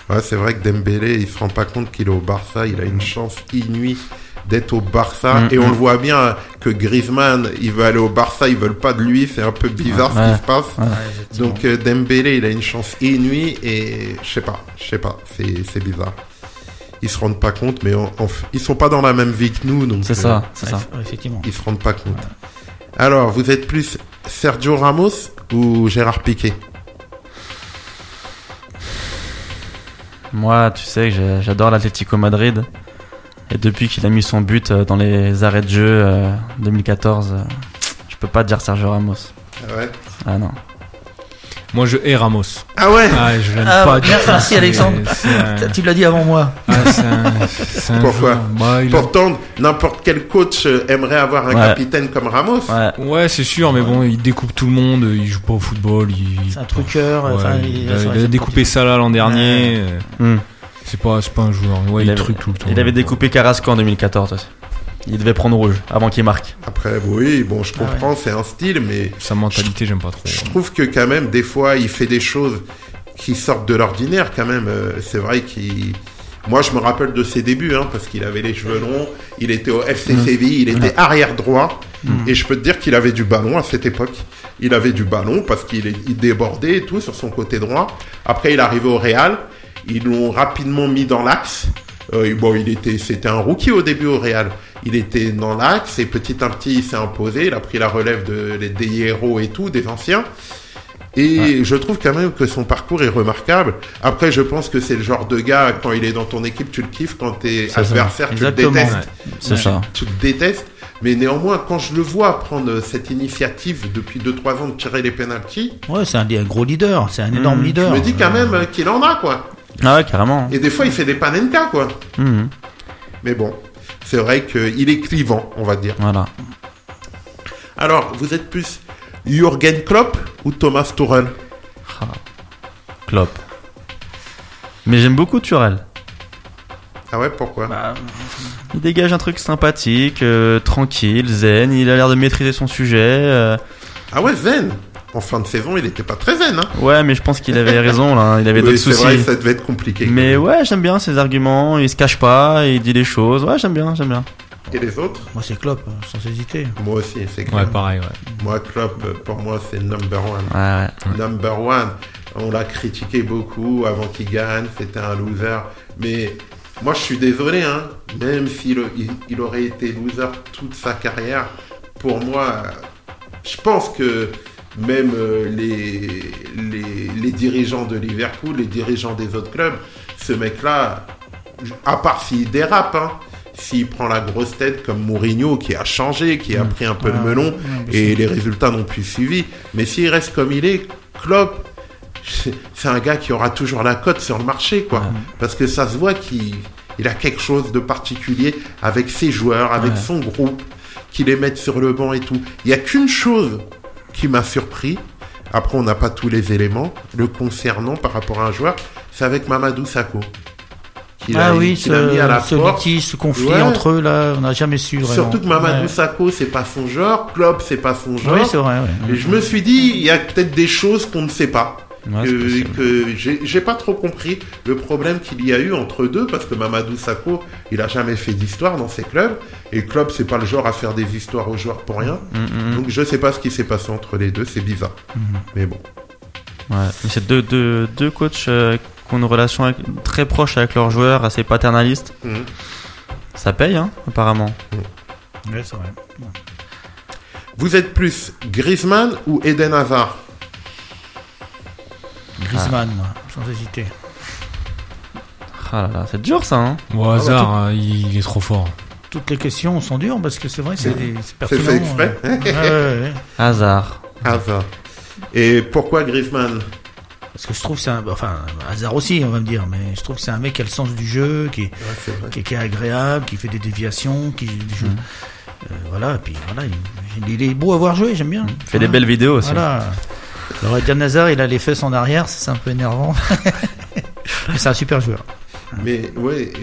Ouais, c'est vrai que Dembélé, il se rend pas compte qu'il est au Barça. Il a une chance inouïe d'être au Barça. Mm, et on mm. le voit bien que Griezmann, il veut aller au Barça, ils veulent pas de lui. C'est un peu bizarre ce Ouais. qui se passe. Ouais. Donc euh, Dembélé, il a une chance inouïe et je sais pas, je sais pas, c'est c'est bizarre. Ils se rendent pas compte, mais en- en ils sont pas dans la même vie que nous, donc C'est euh, ça, c'est ça. eff- effectivement. ils se rendent pas compte. Alors, vous êtes plus Sergio Ramos ou Gérard Piqué? Moi, tu sais que j'adore l'Atlético Madrid. Et depuis qu'il a mis son but euh, dans les arrêts de jeu euh, 2014, euh, je peux pas dire Sergio Ramos. Ah ouais? Ah non. Moi, je hais Ramos. Ah ouais Ah, je l'aime Ah, pas du bien, tout. merci, C'est- Alexandre. c'est un- Tu l'as dit avant moi. ah, un- un Pourquoi bah, il a- Pourtant, n'importe quel coach euh, aimerait avoir un Ouais. capitaine comme Ramos. Ouais. Ouais, c'est sûr, mais bon, il découpe tout le monde, il joue pas au football. Il... C'est un truqueur. Ouais, enfin, il, il- a, il découpé ça là l'an dernier. euh, Hmm. C'est pas, c'est pas un joueur. Ouais, il, avait, truc tout le temps. il avait découpé Carrasco en 2014 aussi. Il devait prendre rouge avant qu'il marque. Après, oui, bon, je Ah ouais. comprends, c'est un style, mais Sa mentalité, j'aime pas trop. je trouve que quand même, des fois, il fait des choses qui sortent de l'ordinaire quand même. Euh, C'est vrai qu'il... Moi, je me rappelle de ses débuts, hein, parce qu'il avait les cheveux longs, il était au FC Mm. Séville, il était arrière droit, Mm. et je peux te dire qu'il avait du ballon à cette époque. Il avait du ballon parce qu'il il débordait et tout sur son côté droit. Après, il est arrivé au Real, ils l'ont rapidement mis dans l'axe. Euh, bon, il était, c'était un rookie au début au Real. Il était dans l'axe et petit à petit, il s'est imposé. Il a pris la relève de, des héros et tout, des anciens. Et je trouve quand même que son parcours est remarquable. Après, je pense que c'est le genre de gars, quand il est dans ton équipe, tu le kiffes. Quand t'es ça. adversaire, tu le détestes. ouais. C'est ça. Tu le détestes. Mais néanmoins, quand je le vois prendre cette initiative depuis 2-3 ans de tirer les pénalties, Ouais, c'est un, un gros leader. C'est un énorme je leader. me dis quand même qu'il en a, quoi. Ah ouais, carrément. Et des fois, il fait des panenka, quoi. Mhm. Mais bon, c'est vrai qu'il est clivant, on va dire. Voilà. Alors, vous êtes plus Jürgen Klopp ou Thomas Tuchel? Klopp. Mais j'aime beaucoup Turel. Ah ouais, pourquoi? Bah, Il dégage un truc sympathique, euh, tranquille, zen. Il a l'air de maîtriser son sujet. euh. Ah ouais, zen? En fin de saison, il était pas très zen, hein Ouais, mais je pense qu'il avait raison là. Il avait Oui, d'autres c'est soucis. vrai, ça devait être compliqué. Mais ouais, j'aime bien ses arguments. Il se cache pas, il dit les choses. Ouais, j'aime bien, j'aime bien. Et les autres? Moi, c'est Klopp, euh, sans hésiter. Moi aussi, c'est Ouais, clair. pareil, ouais. Moi, Klopp, pour moi, c'est number one. Ouais, ouais. Number one. On l'a critiqué beaucoup avant qu'il gagne, c'était un loser. Mais moi, je suis désolé, hein. Même s'il il, il aurait été loser toute sa carrière, pour moi, je pense que même euh, les, les, les dirigeants de Liverpool, les dirigeants des autres clubs, ce mec-là, à part s'il dérape, hein, s'il prend la grosse tête comme Mourinho qui a changé, qui a pris un peu le Ouais, melon, et les résultats n'ont plus suivi. Mais s'il reste comme il est, Klopp, c'est un gars qui aura toujours la cote sur le marché, quoi. Parce que ça se voit qu'il il a quelque chose de particulier avec ses joueurs, avec Ouais. son groupe, qui les met sur le banc et tout. Il y a qu'une chose qui m'a surpris. Après, on n'a pas tous les éléments. Le concernant par rapport à un joueur, c'est avec Mamadou Sakho. Ah a- oui, qu'il a mis à la ce, ce litige, ce conflit Ouais. entre eux, là, on n'a jamais su vraiment. Surtout que Mamadou Ouais. Sakho, c'est pas son genre. Klopp, c'est pas son genre. Oui, c'est vrai, ouais. Et je me suis dit, il y a peut-être des choses qu'on ne sait pas. Ouais, que j'ai pas trop compris le problème qu'il y a eu entre deux parce que Mamadou Sakho il a jamais fait d'histoire dans ses clubs et Klopp c'est pas le genre à faire des histoires aux joueurs pour rien Mhm, donc je sais pas ce qui s'est passé entre les deux c'est bizarre mais bon Ouais. Mais c'est deux, deux, deux coachs euh, qui ont une relation avec- très proche avec leurs joueurs, assez paternaliste. Ça paye, hein, apparemment. Ouais, c'est vrai. vous êtes plus Griezmann ou Eden Hazard? Griezmann, moi, sans hésiter. Ah là là, c'est dur ça, hein. Au hasard, hein, il est trop fort. Toutes les questions sont dures parce que c'est vrai, c'est des- c'est c'est pertinent. fait exprès ouais. Ouais, ouais, ouais. Hasard. Hazard et pourquoi Griezmann? Parce que je trouve que c'est un, enfin, hasard aussi, on va me dire, mais je trouve que c'est un mec qui a le sens du jeu, qui, Ouais, c'est vrai. qui, qui est agréable, qui fait des déviations, qui, du jeu. Euh, voilà, et puis voilà, il, il est beau à voir jouer, j'aime bien. Il fait des belles vidéos aussi. Voilà. Alors, Eden Nazar, il a les fesses en arrière, c'est un peu énervant. Mais c'est un super joueur. Mais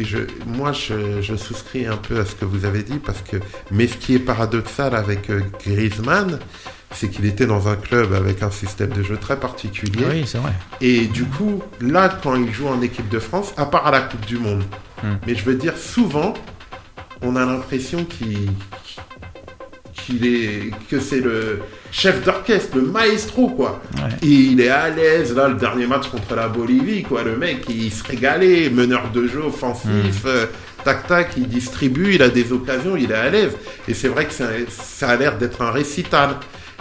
je, moi je, je souscris un peu à ce que vous avez dit parce que, mais ce qui est paradoxal avec euh, Griezmann, c'est qu'il était dans un club avec un système de jeu très particulier. Oui, c'est vrai. Et du coup, là, quand il joue en équipe de France, à part à la Coupe du Monde, Hmm. mais je veux dire, souvent, on a l'impression qu'il qu'il est que c'est le chef d'orchestre, le maestro quoi. Ouais. Et il est à l'aise là le dernier match contre la Bolivie quoi, le mec il se régalait, meneur de jeu offensif, euh, tac tac, il distribue, il a des occasions, il est à l'aise. Et c'est vrai que ça, ça a l'air d'être un récital.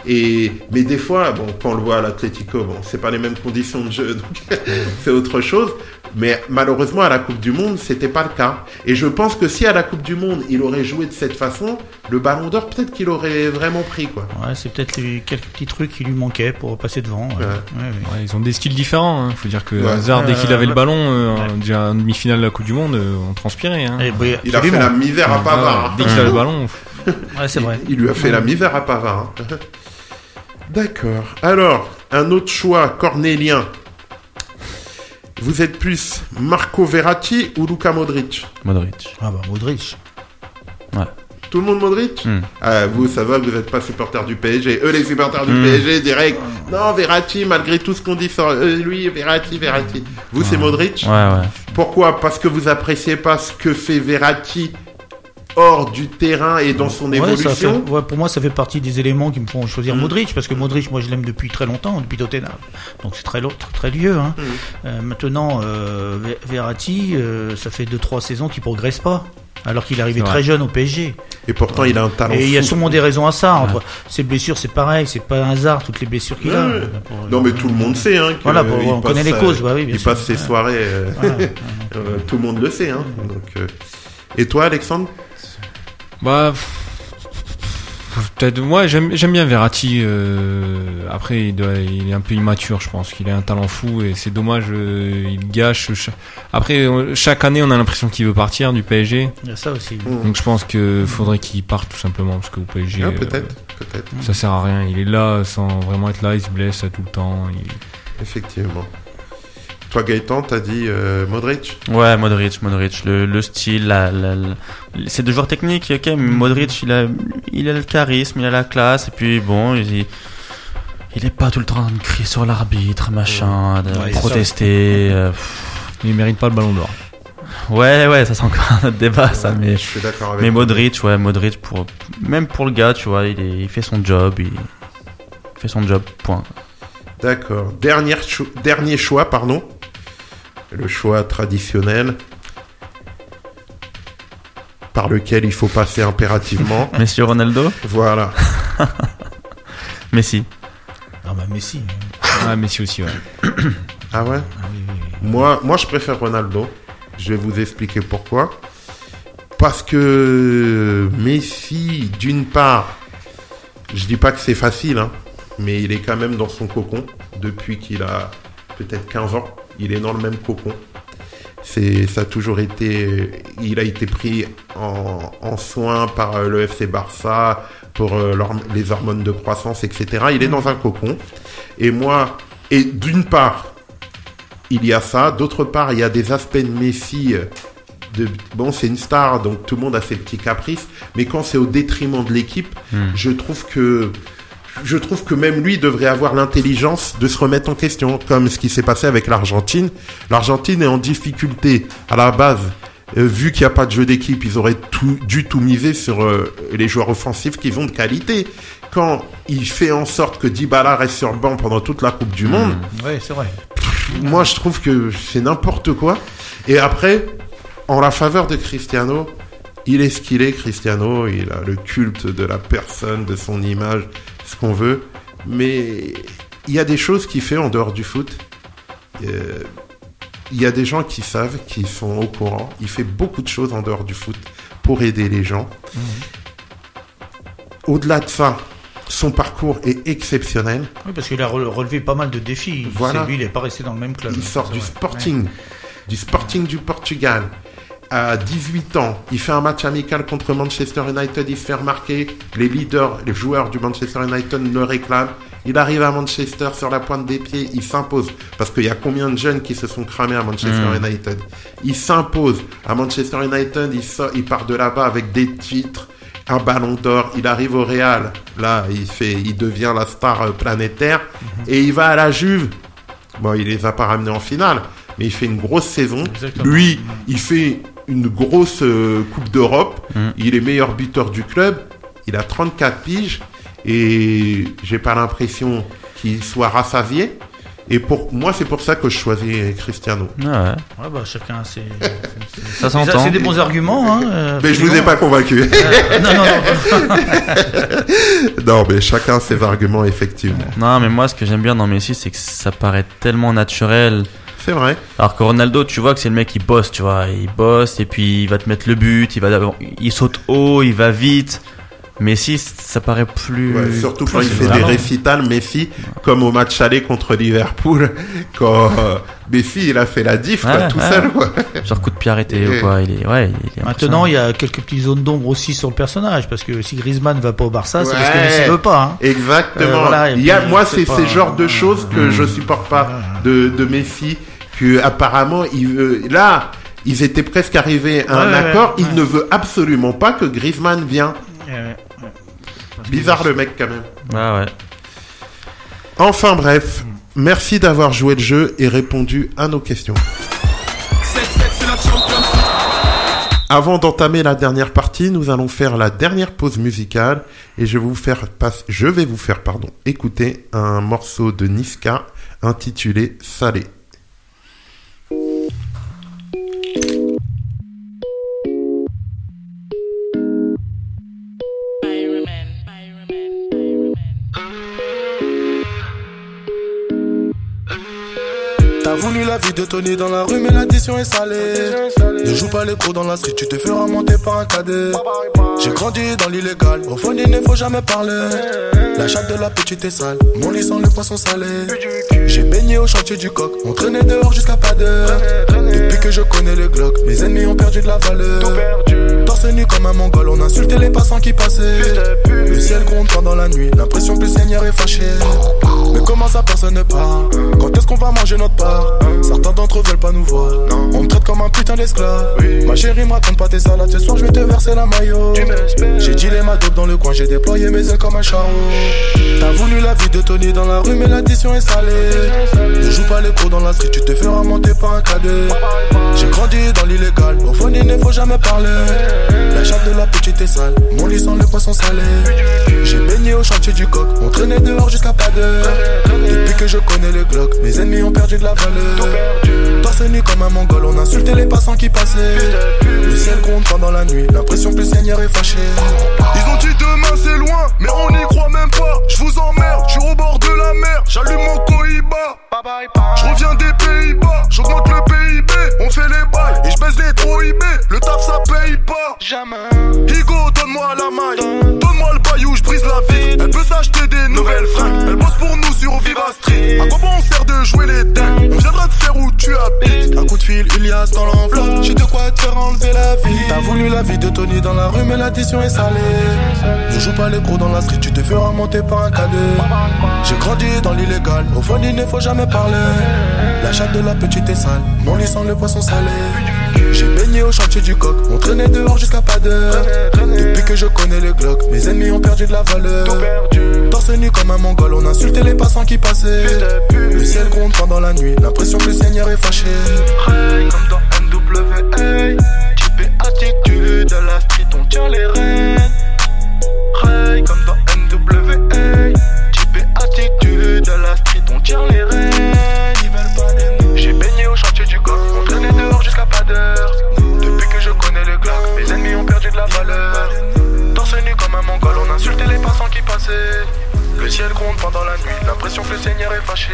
Et mais des fois, bon, quand on le voit à l'Atlético, bon, c'est pas les mêmes conditions de jeu, donc c'est autre chose. Mais malheureusement, à la Coupe du Monde, c'était pas le cas. Et je pense que si à la Coupe du Monde, il aurait joué de cette façon, le Ballon d'Or, peut-être qu'il aurait vraiment pris, quoi. Ouais, c'est peut-être les- quelques petits trucs qui lui manquaient pour passer devant. ouais. Ouais. Ouais, ouais. Ouais, ils ont des styles différents. Hein. Faut dire que Ouais. Hazard, dès qu'il avait le ballon, euh, ouais. déjà en demi-finale de la Coupe du Monde, euh, on transpirait. Hein. Et, bah, Il a fait absolument. la misère à Pavard. hein. Dès qu'il a le ballon, Ouais, c'est vrai. Il, il lui a fait la misère à Pavard. D'accord. Alors, un autre choix cornélien. Vous êtes plus Marco Verratti ou Luka Modric? Modric. Ah bah, Modric. Tout le monde Modric? Hmm. Ah, Vous, ça va, vous n'êtes pas supporter du PSG. Eux, les supporters du Hmm. PSG, direct. Non, Verratti, malgré tout ce qu'on dit sur euh, lui, Verratti, Verratti. Vous, c'est Modric? Ouais, ouais. Pourquoi? Parce que vous appréciez pas ce que fait Verratti hors du terrain et dans son Ouais, ça évolution fait- ouais, pour moi, ça fait partie des éléments qui me font choisir Mm. Modric, parce que Modric, moi, je l'aime depuis très longtemps, depuis Tottenham. Donc c'est très, très, très vieux. Hein. Mm. Euh, maintenant, euh, Ver- Verratti, euh, ça fait 2-3 saisons qu'il progresse pas. Alors qu'il est arrivé très jeune au PSG. Et pourtant, il a un talent Et il y a sûrement des raisons à ça. Entre ses blessures, c'est pareil, c'est pas un hasard, toutes les blessures qu'il a. Ouais. Non, mais tout le monde sait. Hein, Voilà, pour- on connaît les euh, causes, bah oui, bien il sûr. passe ses Ouais. soirées. euh, Voilà. tout le monde le sait. Hein, donc, euh. Et toi, Alexandre? Bah peut-être moi j'aime j'aime bien Verratti. euh, après il, doit, il est un peu immature, je pense qu'il a un talent fou et c'est dommage. euh, il gâche. Après on- chaque année on a l'impression qu'il veut partir du PSG. Il y a ça aussi. Donc je pense que faudrait qu'il parte tout simplement parce que au PSG Ah, euh, Peut-être, peut-être. ça sert à rien. Il est là sans vraiment être là, il se blesse tout le temps. il- Effectivement. Toi, Gaëtan, t'as dit euh, Modric? Ouais, Modric, Modric, le, le style, la, la- la- c'est deux joueurs techniques, ok, mais Modric, il a, il a le charisme, il a la classe, et puis bon, il, il est pas tout le temps en train de crier sur l'arbitre, machin, de Ouais, protester. euh, il mérite pas le ballon d'or. ouais, ouais, ça c'est encore un autre débat, ça, mais, Je suis d'accord avec mais. Modric, ouais, Modric, pour, même pour le gars, tu vois, il, est- il fait son job, il fait son job, point. D'accord. Dernier, cho- dernier choix, pardon. Le choix traditionnel par lequel il faut passer impérativement. Monsieur Ronaldo, voilà. Messi. Ah bah Messi. Ah Messi aussi ouais. Ah ouais Ah oui, oui, oui. Moi, moi, je préfère Ronaldo. Je vais vous expliquer pourquoi. Parce que Messi, d'une part, je dis pas que c'est facile, hein, mais il est quand même dans son cocon depuis qu'il a peut-être 15 ans. Il est dans le même cocon. C'est, ça a toujours été, il a été pris en, en soin par euh, le FC Barça pour euh, les hormones de croissance, etc. Il est dans un cocon. Et moi, et d'une part, il y a ça. D'autre part, il y a des aspects de Messi. euh, De, bon, c'est une star, donc tout le monde a ses petits caprices. Mais quand c'est au détriment de l'équipe, Hmm. je trouve que je trouve que même lui devrait avoir l'intelligence de se remettre en question, comme ce qui s'est passé avec l'Argentine. L'Argentine est en difficulté à la base. Euh, vu qu'il n'y a pas de jeu d'équipe, ils auraient tout, dû tout miser sur euh, les joueurs offensifs qu'ils ont de qualité. Quand il fait en sorte que Dybala reste sur le banc pendant toute la Coupe du Monde, Ouais, c'est vrai. moi, je trouve que c'est n'importe quoi. Et après, en la faveur de Cristiano, il est ce qu'il est, Cristiano. Il a le culte de la personne, de son image, ce qu'on veut. Mais il y a des choses qu'il fait en dehors du foot. Euh, Il y a des gens qui savent, qui sont au courant. Il fait beaucoup de choses en dehors du foot pour aider les gens. Au-delà de ça, son parcours est exceptionnel. Oui, parce qu'il a re- relevé pas mal de défis. Voilà. Lui, il n'est pas resté dans le même club. Il sort du vrai. Sporting, du Sporting du Portugal. À 18 ans, il fait un match amical contre Manchester United, il se fait remarquer, les leaders, les joueurs du Manchester United le réclament. Il arrive à Manchester sur la pointe des pieds, il s'impose. Parce qu'il y a combien de jeunes qui se sont cramés à Manchester United? Il s'impose à Manchester United, il, sort- il part de là-bas avec des titres, un ballon d'or, il arrive au Real, là il, fait, il devient la star euh, planétaire, et il va à la Juve. Bon, il les a pas ramenés en finale, mais il fait une grosse saison. Exactement. Lui, il fait une grosse euh, Coupe d'Europe. Il est meilleur buteur du club. Il a 34 piges et j'ai pas l'impression qu'il soit rassasié. Et pour moi, c'est pour ça que je choisis Cristiano. Ouais, ouais. Ouais, bah, chacun ses- Ça s'entend. C'est des bons arguments. Hein, euh, Mais je vous ai pas convaincu. Euh, non, non, non. non, mais chacun ses arguments, effectivement. Non, mais moi, ce que j'aime bien dans Messi, c'est que ça paraît tellement naturel. C'est vrai. Alors que Ronaldo, tu vois que c'est le mec qui bosse, tu vois. Il bosse et puis il va te mettre le but, il, va, il saute haut, il va vite. Messi, ça paraît plus. Ouais, surtout plus quand il fait des récitals, Messi, comme au match aller contre Liverpool, quand euh, Messi, il a fait la diff, quoi, tout ouais. seul, quoi. Genre coup de pied arrêté Et- ou quoi. Il est, ouais, il est Maintenant, il y a quelques petites zones d'ombre aussi sur le personnage. Parce que si Griezmann va pas au Barça, c'est parce que. Messi veut pas. Hein. Exactement. Euh, voilà, et Il y a, puis, moi, c'est ces genres de choses que je supporte pas de, de Messi, que apparemment, il veut, là, ils étaient presque arrivés à un Ouais, accord. ouais. Il ne veut absolument pas que Griezmann vienne. Bizarre le mec, quand même. Ouais. Enfin bref, merci d'avoir joué le jeu et répondu à nos questions. Avant d'entamer la dernière partie, nous allons faire la dernière pause musicale et je vais vous faire passe- je vais vous faire pardon, écouter un morceau de Niska intitulé Salé. T'as voulu la vie de Tony dans la rue, mais l'addition est salée. Ne joue pas les cours dans la street, tu te feras monter par un cadet. J'ai grandi dans l'illégal, au fond il ne faut jamais parler. La chatte de la petite est sale, mon lit sent le poisson salé. J'ai baigné au chantier du coq, on traînait dehors jusqu'à pas d'heure. Depuis que je connais le Glock, mes ennemis ont perdu de la valeur. Torse nu comme un mongol, on insultait les passants qui passaient. Le ciel gronde pendant la nuit, l'impression que le Seigneur est fâché. Mais comment ça personne ne part? Quand est-ce qu'on va manger notre part? Certains d'entre eux veulent pas nous voir. On me traite comme un putain d'esclave. Ma chérie me raconte pas tes salades Ce soir je vais te verser la maillot. J'ai dealé ma dope dans le coin J'ai déployé mes ailes comme un charreau T'as voulu la vie de Tony dans la rue Mais l'addition est salée. Ne joue pas les cours dans la street Tu te feras monter par un cadet. J'ai grandi dans l'illégal Au fond il ne faut jamais parler. La chatte de la petite est sale Mon lit sent le poisson salé. J'ai baigné au chantier du coq On traînait dehors jusqu'à pas d'heure. Depuis que je connais le Glock Mes ennemis ont perdu de la valeur Torse nu comme un mongol On insultait les passants qui passaient. Le ciel gronde pendant la nuit L'impression que le Seigneur est fâché. Ils ont dit demain c'est loin Mais on n'y croit même pas. Je vous emmerde, je suis au bord de la mer J'allume mon Cohiba Je reviens des Pays-Bas J'augmente le PIB On fait les les trop IB Le taf ça paye pas. Jamais. Higo donne-moi la maille. Donne-moi le baillou je brise la vie. Elle peut s'acheter des nouvelles fringues. Elle bosse pour nous sur Viva Street. À quoi bon on sert de jouer les dingues? On viendra te faire où tu habites. Un coup de fil Ilias dans l'enveloppe. J'ai de quoi te faire enlever la vie. T'as voulu la vie de Tony dans la rue Mais l'addition est salée. Ne joue pas les gros dans la street Tu te feras monter par un cadet. J'ai grandi dans l'illégal. Au fond il ne faut jamais parler. La chatte de la petite est sale. Mon lit sent le poisson salé au chantier du coq, on traînait dehors jusqu'à pas d'heure. Depuis que je connais le Glock, mes ennemis ont perdu de la valeur. Torse nu comme un mongol, on insultait les passants qui passaient. Le ciel gronde pendant la nuit, l'impression que le Seigneur est fâché. Comme dans NWA, type attitude, à la street on tient les rênes. Ray, comme dans NWA, type attitude, à la street on tient les rênes. J'ai baigné au chantier du coq, on traînait dehors jusqu'à pas d'heure. Le ciel gronde pendant la nuit, l'impression que le Seigneur est fâché.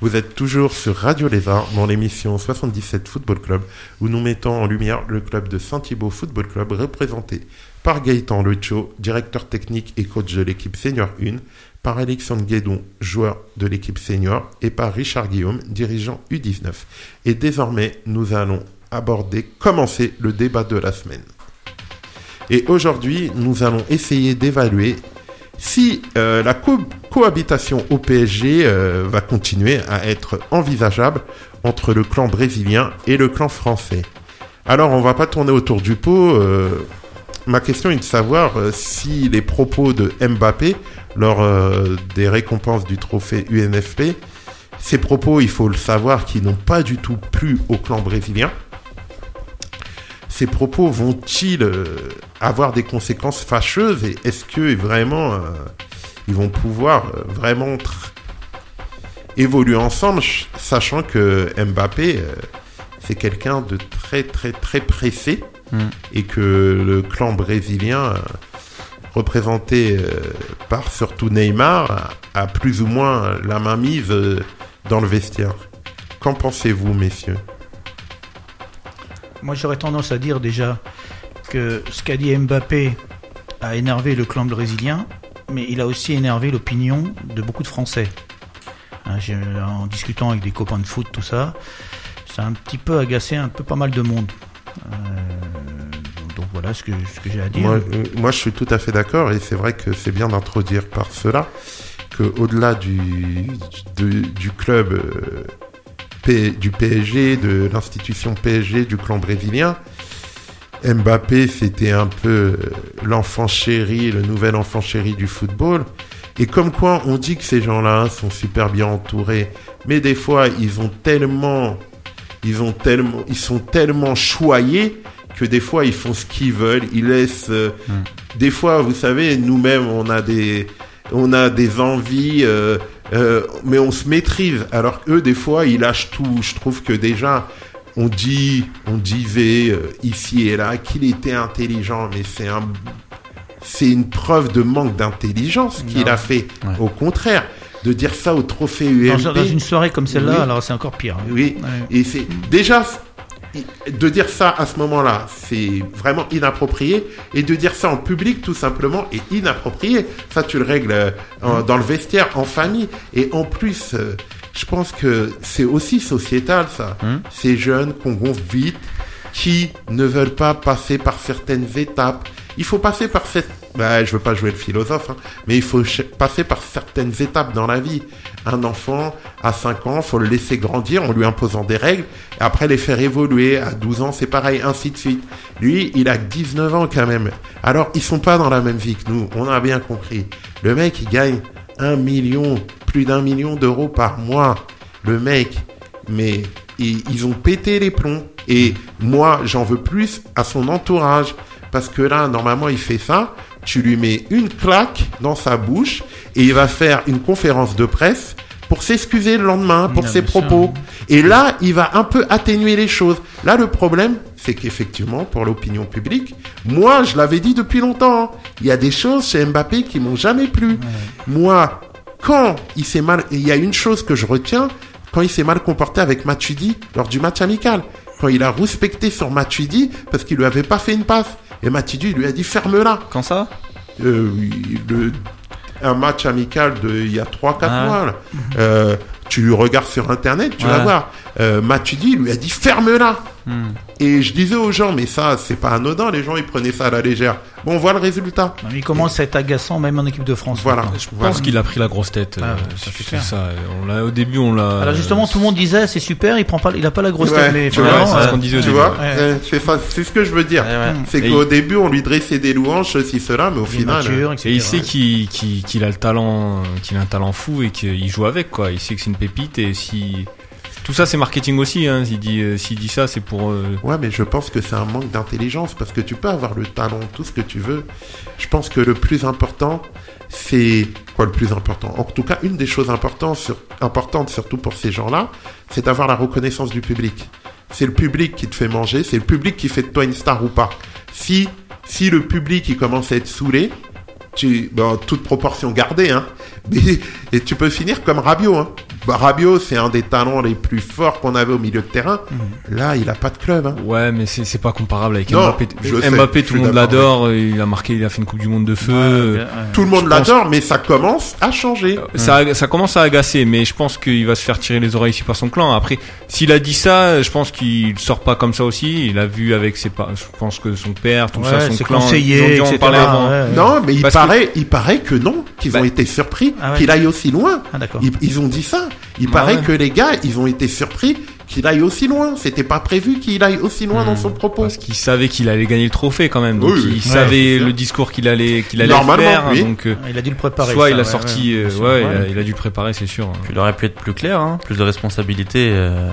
Vous êtes toujours sur Radio Lézard dans l'émission 77 Football Club où nous mettons en lumière le club de Saint-Thibault Football Club représenté par Gaëtan Lecho, directeur technique et coach de l'équipe Senior 1, par Alexandre Guédon, joueur de l'équipe senior, et par Richard Guillaume, dirigeant U19. Et désormais, nous allons aborder, commencer le débat de la semaine. Et aujourd'hui, nous allons essayer d'évaluer si euh, la co- cohabitation au PSG euh, va continuer à être envisageable entre le clan brésilien et le clan français. Alors, on va pas tourner autour du pot. euh, ma question est de savoir si les propos de Mbappé lors euh, des récompenses du trophée UNFP, ces propos, il faut le savoir, qui n'ont pas du tout plu au clan brésilien. Ces propos vont-ils euh, avoir des conséquences fâcheuses et est-ce que vraiment euh, ils vont pouvoir vraiment évoluer ensemble, ch- sachant que Mbappé c'est quelqu'un de très très très pressé Mm. et que le clan brésilien représenté euh, par surtout Neymar a, plus ou moins la main mise euh, dans le vestiaire. Qu'en pensez-vous, messieurs? Moi, j'aurais tendance à dire déjà que ce qu'a dit Mbappé a énervé le clan brésilien, mais il a aussi énervé l'opinion de beaucoup de Français. Hein, en discutant avec des copains de foot, tout ça, ça a un petit peu agacé un peu pas mal de monde. Euh, donc voilà ce que, j'ai à dire. Moi, euh, moi, je suis tout à fait d'accord et c'est vrai que c'est bien d'introduire par cela que au-delà du, du, club euh, du PSG, de l'institution PSG, du clan brésilien, Mbappé, c'était un peu euh, l'enfant chéri, le nouvel enfant chéri du football. Et comme quoi, on dit que ces gens-là hein, sont super bien entourés, mais des fois, ils ont tellement, ils tellement, ils sont tellement choyés que des fois, ils font ce qu'ils veulent. Ils laissent. euh, Des fois, vous savez, nous-mêmes, on a des, on a des envies, euh, euh, mais on se maîtrise. Alors eux, des fois, ils lâchent tout. Je trouve que déjà, on dit, on disait euh, ici et là qu'il était intelligent, mais c'est un, c'est une preuve de manque d'intelligence qu'il a fait. Ouais. Au contraire, de dire ça au trophée dans, UMP. dans une soirée comme celle-là, Oui. alors c'est encore pire. hein. Oui, Ouais. et c'est déjà de dire ça à ce moment-là, c'est vraiment inapproprié, et de dire ça en public tout simplement est inapproprié. Ça, tu le règles euh, en- dans le vestiaire, en famille, et en plus, euh, je pense que c'est aussi sociétal ça. Hum. Ces jeunes qu'on gonfle vite, qui ne veulent pas passer par certaines étapes. Il faut passer par cette... Bah, je veux pas jouer le philosophe, hein, mais il faut passer par certaines étapes dans la vie. Un enfant, à 5 ans, faut le laisser grandir en lui imposant des règles, après les faire évoluer. À 12 ans, c'est pareil, ainsi de suite. Lui, il a que 19 ans quand même. Alors, ils sont pas dans la même vie que nous, on a bien compris. Le mec, il gagne un million, plus d'un million d'euros par mois. Le mec, mais ils ont pété les plombs. Et moi, j'en veux plus à son entourage. Parce que là, normalement, il fait ça. Tu lui mets une claque dans sa bouche et il va faire une conférence de presse pour s'excuser le lendemain pour Non, ses propos. Et là, il va un peu atténuer les choses. Là, le problème, c'est qu'effectivement, pour l'opinion publique, moi, je l'avais dit depuis longtemps, il y a des choses chez Mbappé qui m'ont jamais plu. Moi, quand il s'est mal, il y a une chose que je retiens, quand il s'est mal comporté avec Matuidi lors du match amical. Quand il a respecté sur Matuidi parce qu'il lui avait pas fait une passe. Et Matuidi lui a dit ferme-la. Quand ça? Euh, le- un match amical de il y a 3-4 Ah mois. là. Euh, tu regardes sur internet, tu vas voir. Euh, Matuidi lui a dit ferme-la. Hmm. Et je disais aux gens, mais ça, c'est pas anodin, les gens, ils prenaient ça à la légère. Bon, on voit le résultat. Il commence à être agaçant même en équipe de France. Voilà. maintenant. Je Voilà. pense qu'il a pris la grosse tête. Ah euh, ça. On l'a au début, on l'a. Alors justement, tout le monde disait c'est super, il prend pas, il a pas la grosse Ouais, tête, mais tu vois, c'est ce euh, qu'on disait au Tu début. vois, Ouais. c'est ça, c'est ce que je veux dire. Ouais. C'est qu'au il- début, on lui dressait des louanges, ceci, cela, mais au il final. mature. Et il sait qu'il qu'il- qu'il a le talent, qu'il a un talent fou et qu'il joue avec quoi. Il sait que c'est une pépite et si tout ça c'est marketing aussi. Hein. S'il dit euh, dit ça, c'est pour. euh, Ouais, mais je pense que c'est un manque d'intelligence parce que tu peux avoir le talent, tout ce que tu veux. Je pense que le plus important, c'est quoi le plus important? En tout cas, une des choses importantes, sur- importantes surtout pour ces gens-là, c'est d'avoir la reconnaissance du public. C'est le public qui te fait manger, c'est le public qui fait de toi une star ou pas. Si si le public il commence à être saoulé, tu, bon, toute proportion gardée, hein, mais, et tu peux finir comme Rabiot, hein. Rabiot, c'est un des talents les plus forts qu'on avait au milieu de terrain. Là, il a pas de club. hein. Ouais, mais c'est c'est pas comparable avec Non, Mbappé. sais, Mbappé, tout le monde l'adore. Il a marqué, il a fait une Coupe du Monde de feu. Ouais, ouais. Tout le monde Je pense- l'adore, mais ça commence à changer. Ça, ça commence à agacer, mais je pense qu'il va se faire tirer les oreilles ici par son clan. Après, s'il a dit ça, je pense qu'il sort pas comme ça aussi. Il a vu avec ses parents, je pense que son père, tout ça, son c'est clan, conseillé, ils ont dû en etc. parler avant. ouais, ouais. Non, mais il Parce que- paraît, il paraît que non, qu'ils Bah- ont été surpris Ah ouais. qu'il aille aussi loin. Ah, d'accord. Ils, ils ont dit ça. Il Ah paraît ouais. que les gars, ils ont été surpris qu'il aille aussi loin. C'était pas prévu qu'il aille aussi loin dans son propos. Parce qu'il savait qu'il allait gagner le trophée quand même. Donc Oui, oui. il Ouais, savait le discours qu'il allait, qu'il allait Normalement, faire. oui. Donc, euh, Il a dû le préparer. soit ça, il a ouais, sorti, ouais, euh, sûr, ouais, ouais. Il, a, il a dû le préparer, c'est sûr. Puis il aurait pu être plus clair, hein, plus de responsabilité. euh,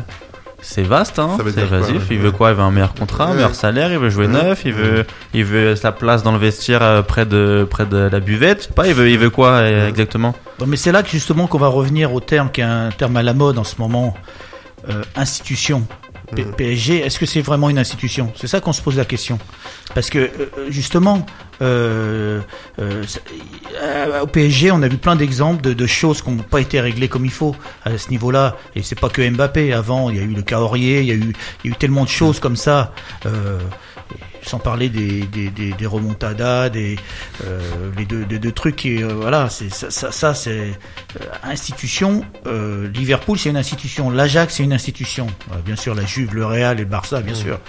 c'est vaste, hein, c'est quoi, évasif. Il veut quoi? Il veut un meilleur contrat, un Ouais. meilleur salaire. Il veut jouer Ouais. neuf. Il veut, il veut sa place dans le vestiaire euh, près de près de la buvette. Je sais pas. Il veut, il veut quoi euh, exactement? Non, mais c'est là que justement qu'on va revenir au terme qui est un terme à la mode en ce moment, euh, institution. P- Mm. PSG, est-ce que c'est vraiment une institution? C'est ça qu'on se pose la question. Parce que euh, justement, euh, euh, ça- euh, au PSG, on a vu plein d'exemples de, de choses qui n'ont pas été réglées comme il faut à ce niveau-là. Et c'est pas que Mbappé. Avant, il y a eu le cas Aurier, il y a eu, il y a eu tellement de choses comme ça. Euh, sans parler des, des, des, des remontadas, des euh, les deux, deux, deux trucs qui euh, voilà, c'est ça, ça, ça, c'est euh, institution. Euh, Liverpool c'est une institution, l'Ajax c'est une institution. Euh, bien sûr la Juve, le Real et le Barça bien sûr.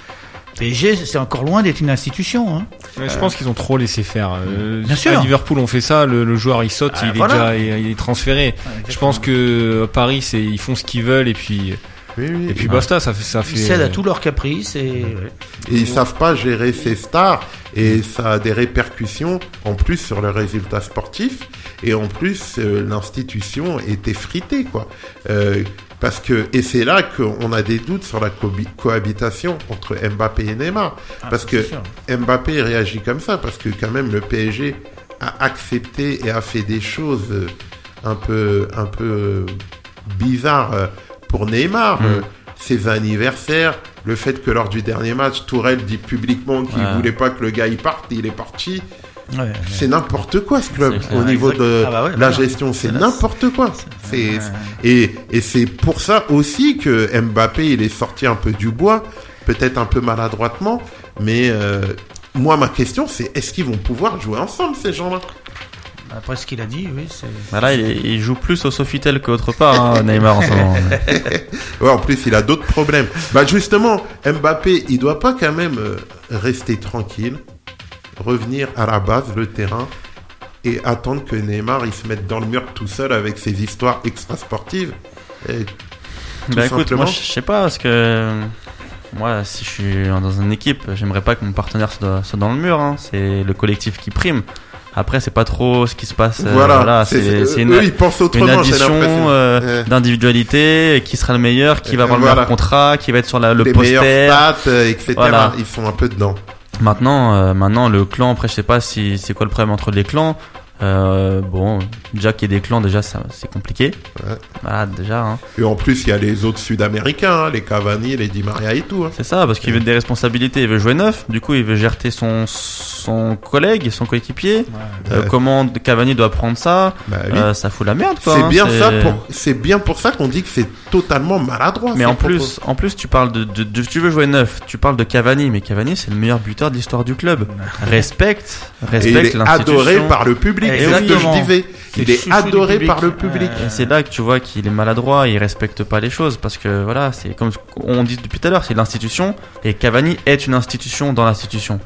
PSG c'est encore loin d'être une institution. Hein. Je pense qu'ils ont trop laissé faire. Euh, Bien à sûr. Liverpool, on fait ça. Le, le joueur, il saute, Ah, il, voilà. est déjà, il, il est transféré. Je pense que à Paris, c'est ils font ce qu'ils veulent et puis Oui, oui. et puis basta. Ça fait ça fait. Ils cèdent à tous leurs caprices et Et ils savent pas gérer ces stars et ça a des répercussions en plus sur le résultat sportif et en plus euh, l'institution est effritée quoi. Euh, parce que et c'est là qu'on a des doutes sur la cohabi- cohabitation entre Mbappé et Neymar Ah, parce que sûr. Mbappé réagit comme ça parce que quand même le PSG a accepté et a fait des choses euh, un peu un peu euh, bizarres euh, pour Neymar. Mm. Euh, Ses anniversaires, le fait que lors du dernier match, Tourelle dit publiquement qu'il Ouais. voulait pas que le gars y parte, il est parti. Ouais, ouais. C'est n'importe quoi ce club au niveau Exact. de Ah bah la gestion, c'est n'importe quoi. Et c'est pour ça aussi que Mbappé il est sorti un peu du bois, peut-être un peu maladroitement, mais euh, moi ma question c'est est-ce qu'ils vont pouvoir jouer ensemble ces gens-là? Après ce qu'il a dit, oui, c'est. Bah Là, il, il joue plus au Sofitel qu'autre part, hein, Neymar en ce moment. Ouais, en plus il a d'autres problèmes. Bah justement, Mbappé, il doit pas quand même euh, rester tranquille, revenir à la base, le terrain, et attendre que Neymar il se mette dans le mur tout seul avec ses histoires extrasportives. Et Tout Bah écoute, simplement. moi je sais pas parce que moi si je suis dans une équipe, j'aimerais pas que mon partenaire soit, soit dans le mur. hein. C'est le collectif qui prime. Après c'est pas trop ce qui se passe. euh, voilà, c'est eux, une, une addition euh, Ouais. d'individualité. Qui sera le meilleur, qui va avoir le meilleur contrat, qui va être sur la, le les poster. stats, euh, etc. Voilà. Ils sont un peu dedans. Maintenant, euh, maintenant le clan. Après je sais pas si c'est quoi le problème entre les clans. Euh, bon, déjà qu'il y ait des clans, déjà ça c'est compliqué. Ouais. Voilà, déjà. Hein. Et en plus, il y a les autres Sud-Américains, hein, les Cavani, les Di Maria et tout. hein. C'est ça, parce qu'il veut des responsabilités, il veut jouer neuf, du coup il veut gérer son, son collègue, son coéquipier. Euh, Ouais. comment Cavani doit prendre ça Bah oui. Euh, Ça fout la merde quoi. c'est hein, bien c'est- ça pour, c'est bien pour ça qu'on dit que c'est totalement maladroit. Mais en propos. plus, en plus tu parles de, de, de- tu veux jouer neuf, tu parles de Cavani, mais Cavani c'est le meilleur buteur de l'histoire du club. Respecte, respecte est l'institution. adoré par le public. C'est ce que je disais. Il est adoré par le public. Et c'est là que tu vois qu'il est maladroit, il respecte pas les choses parce que voilà, c'est comme on dit depuis tout à l'heure, c'est l'institution et Cavani est une institution dans l'institution.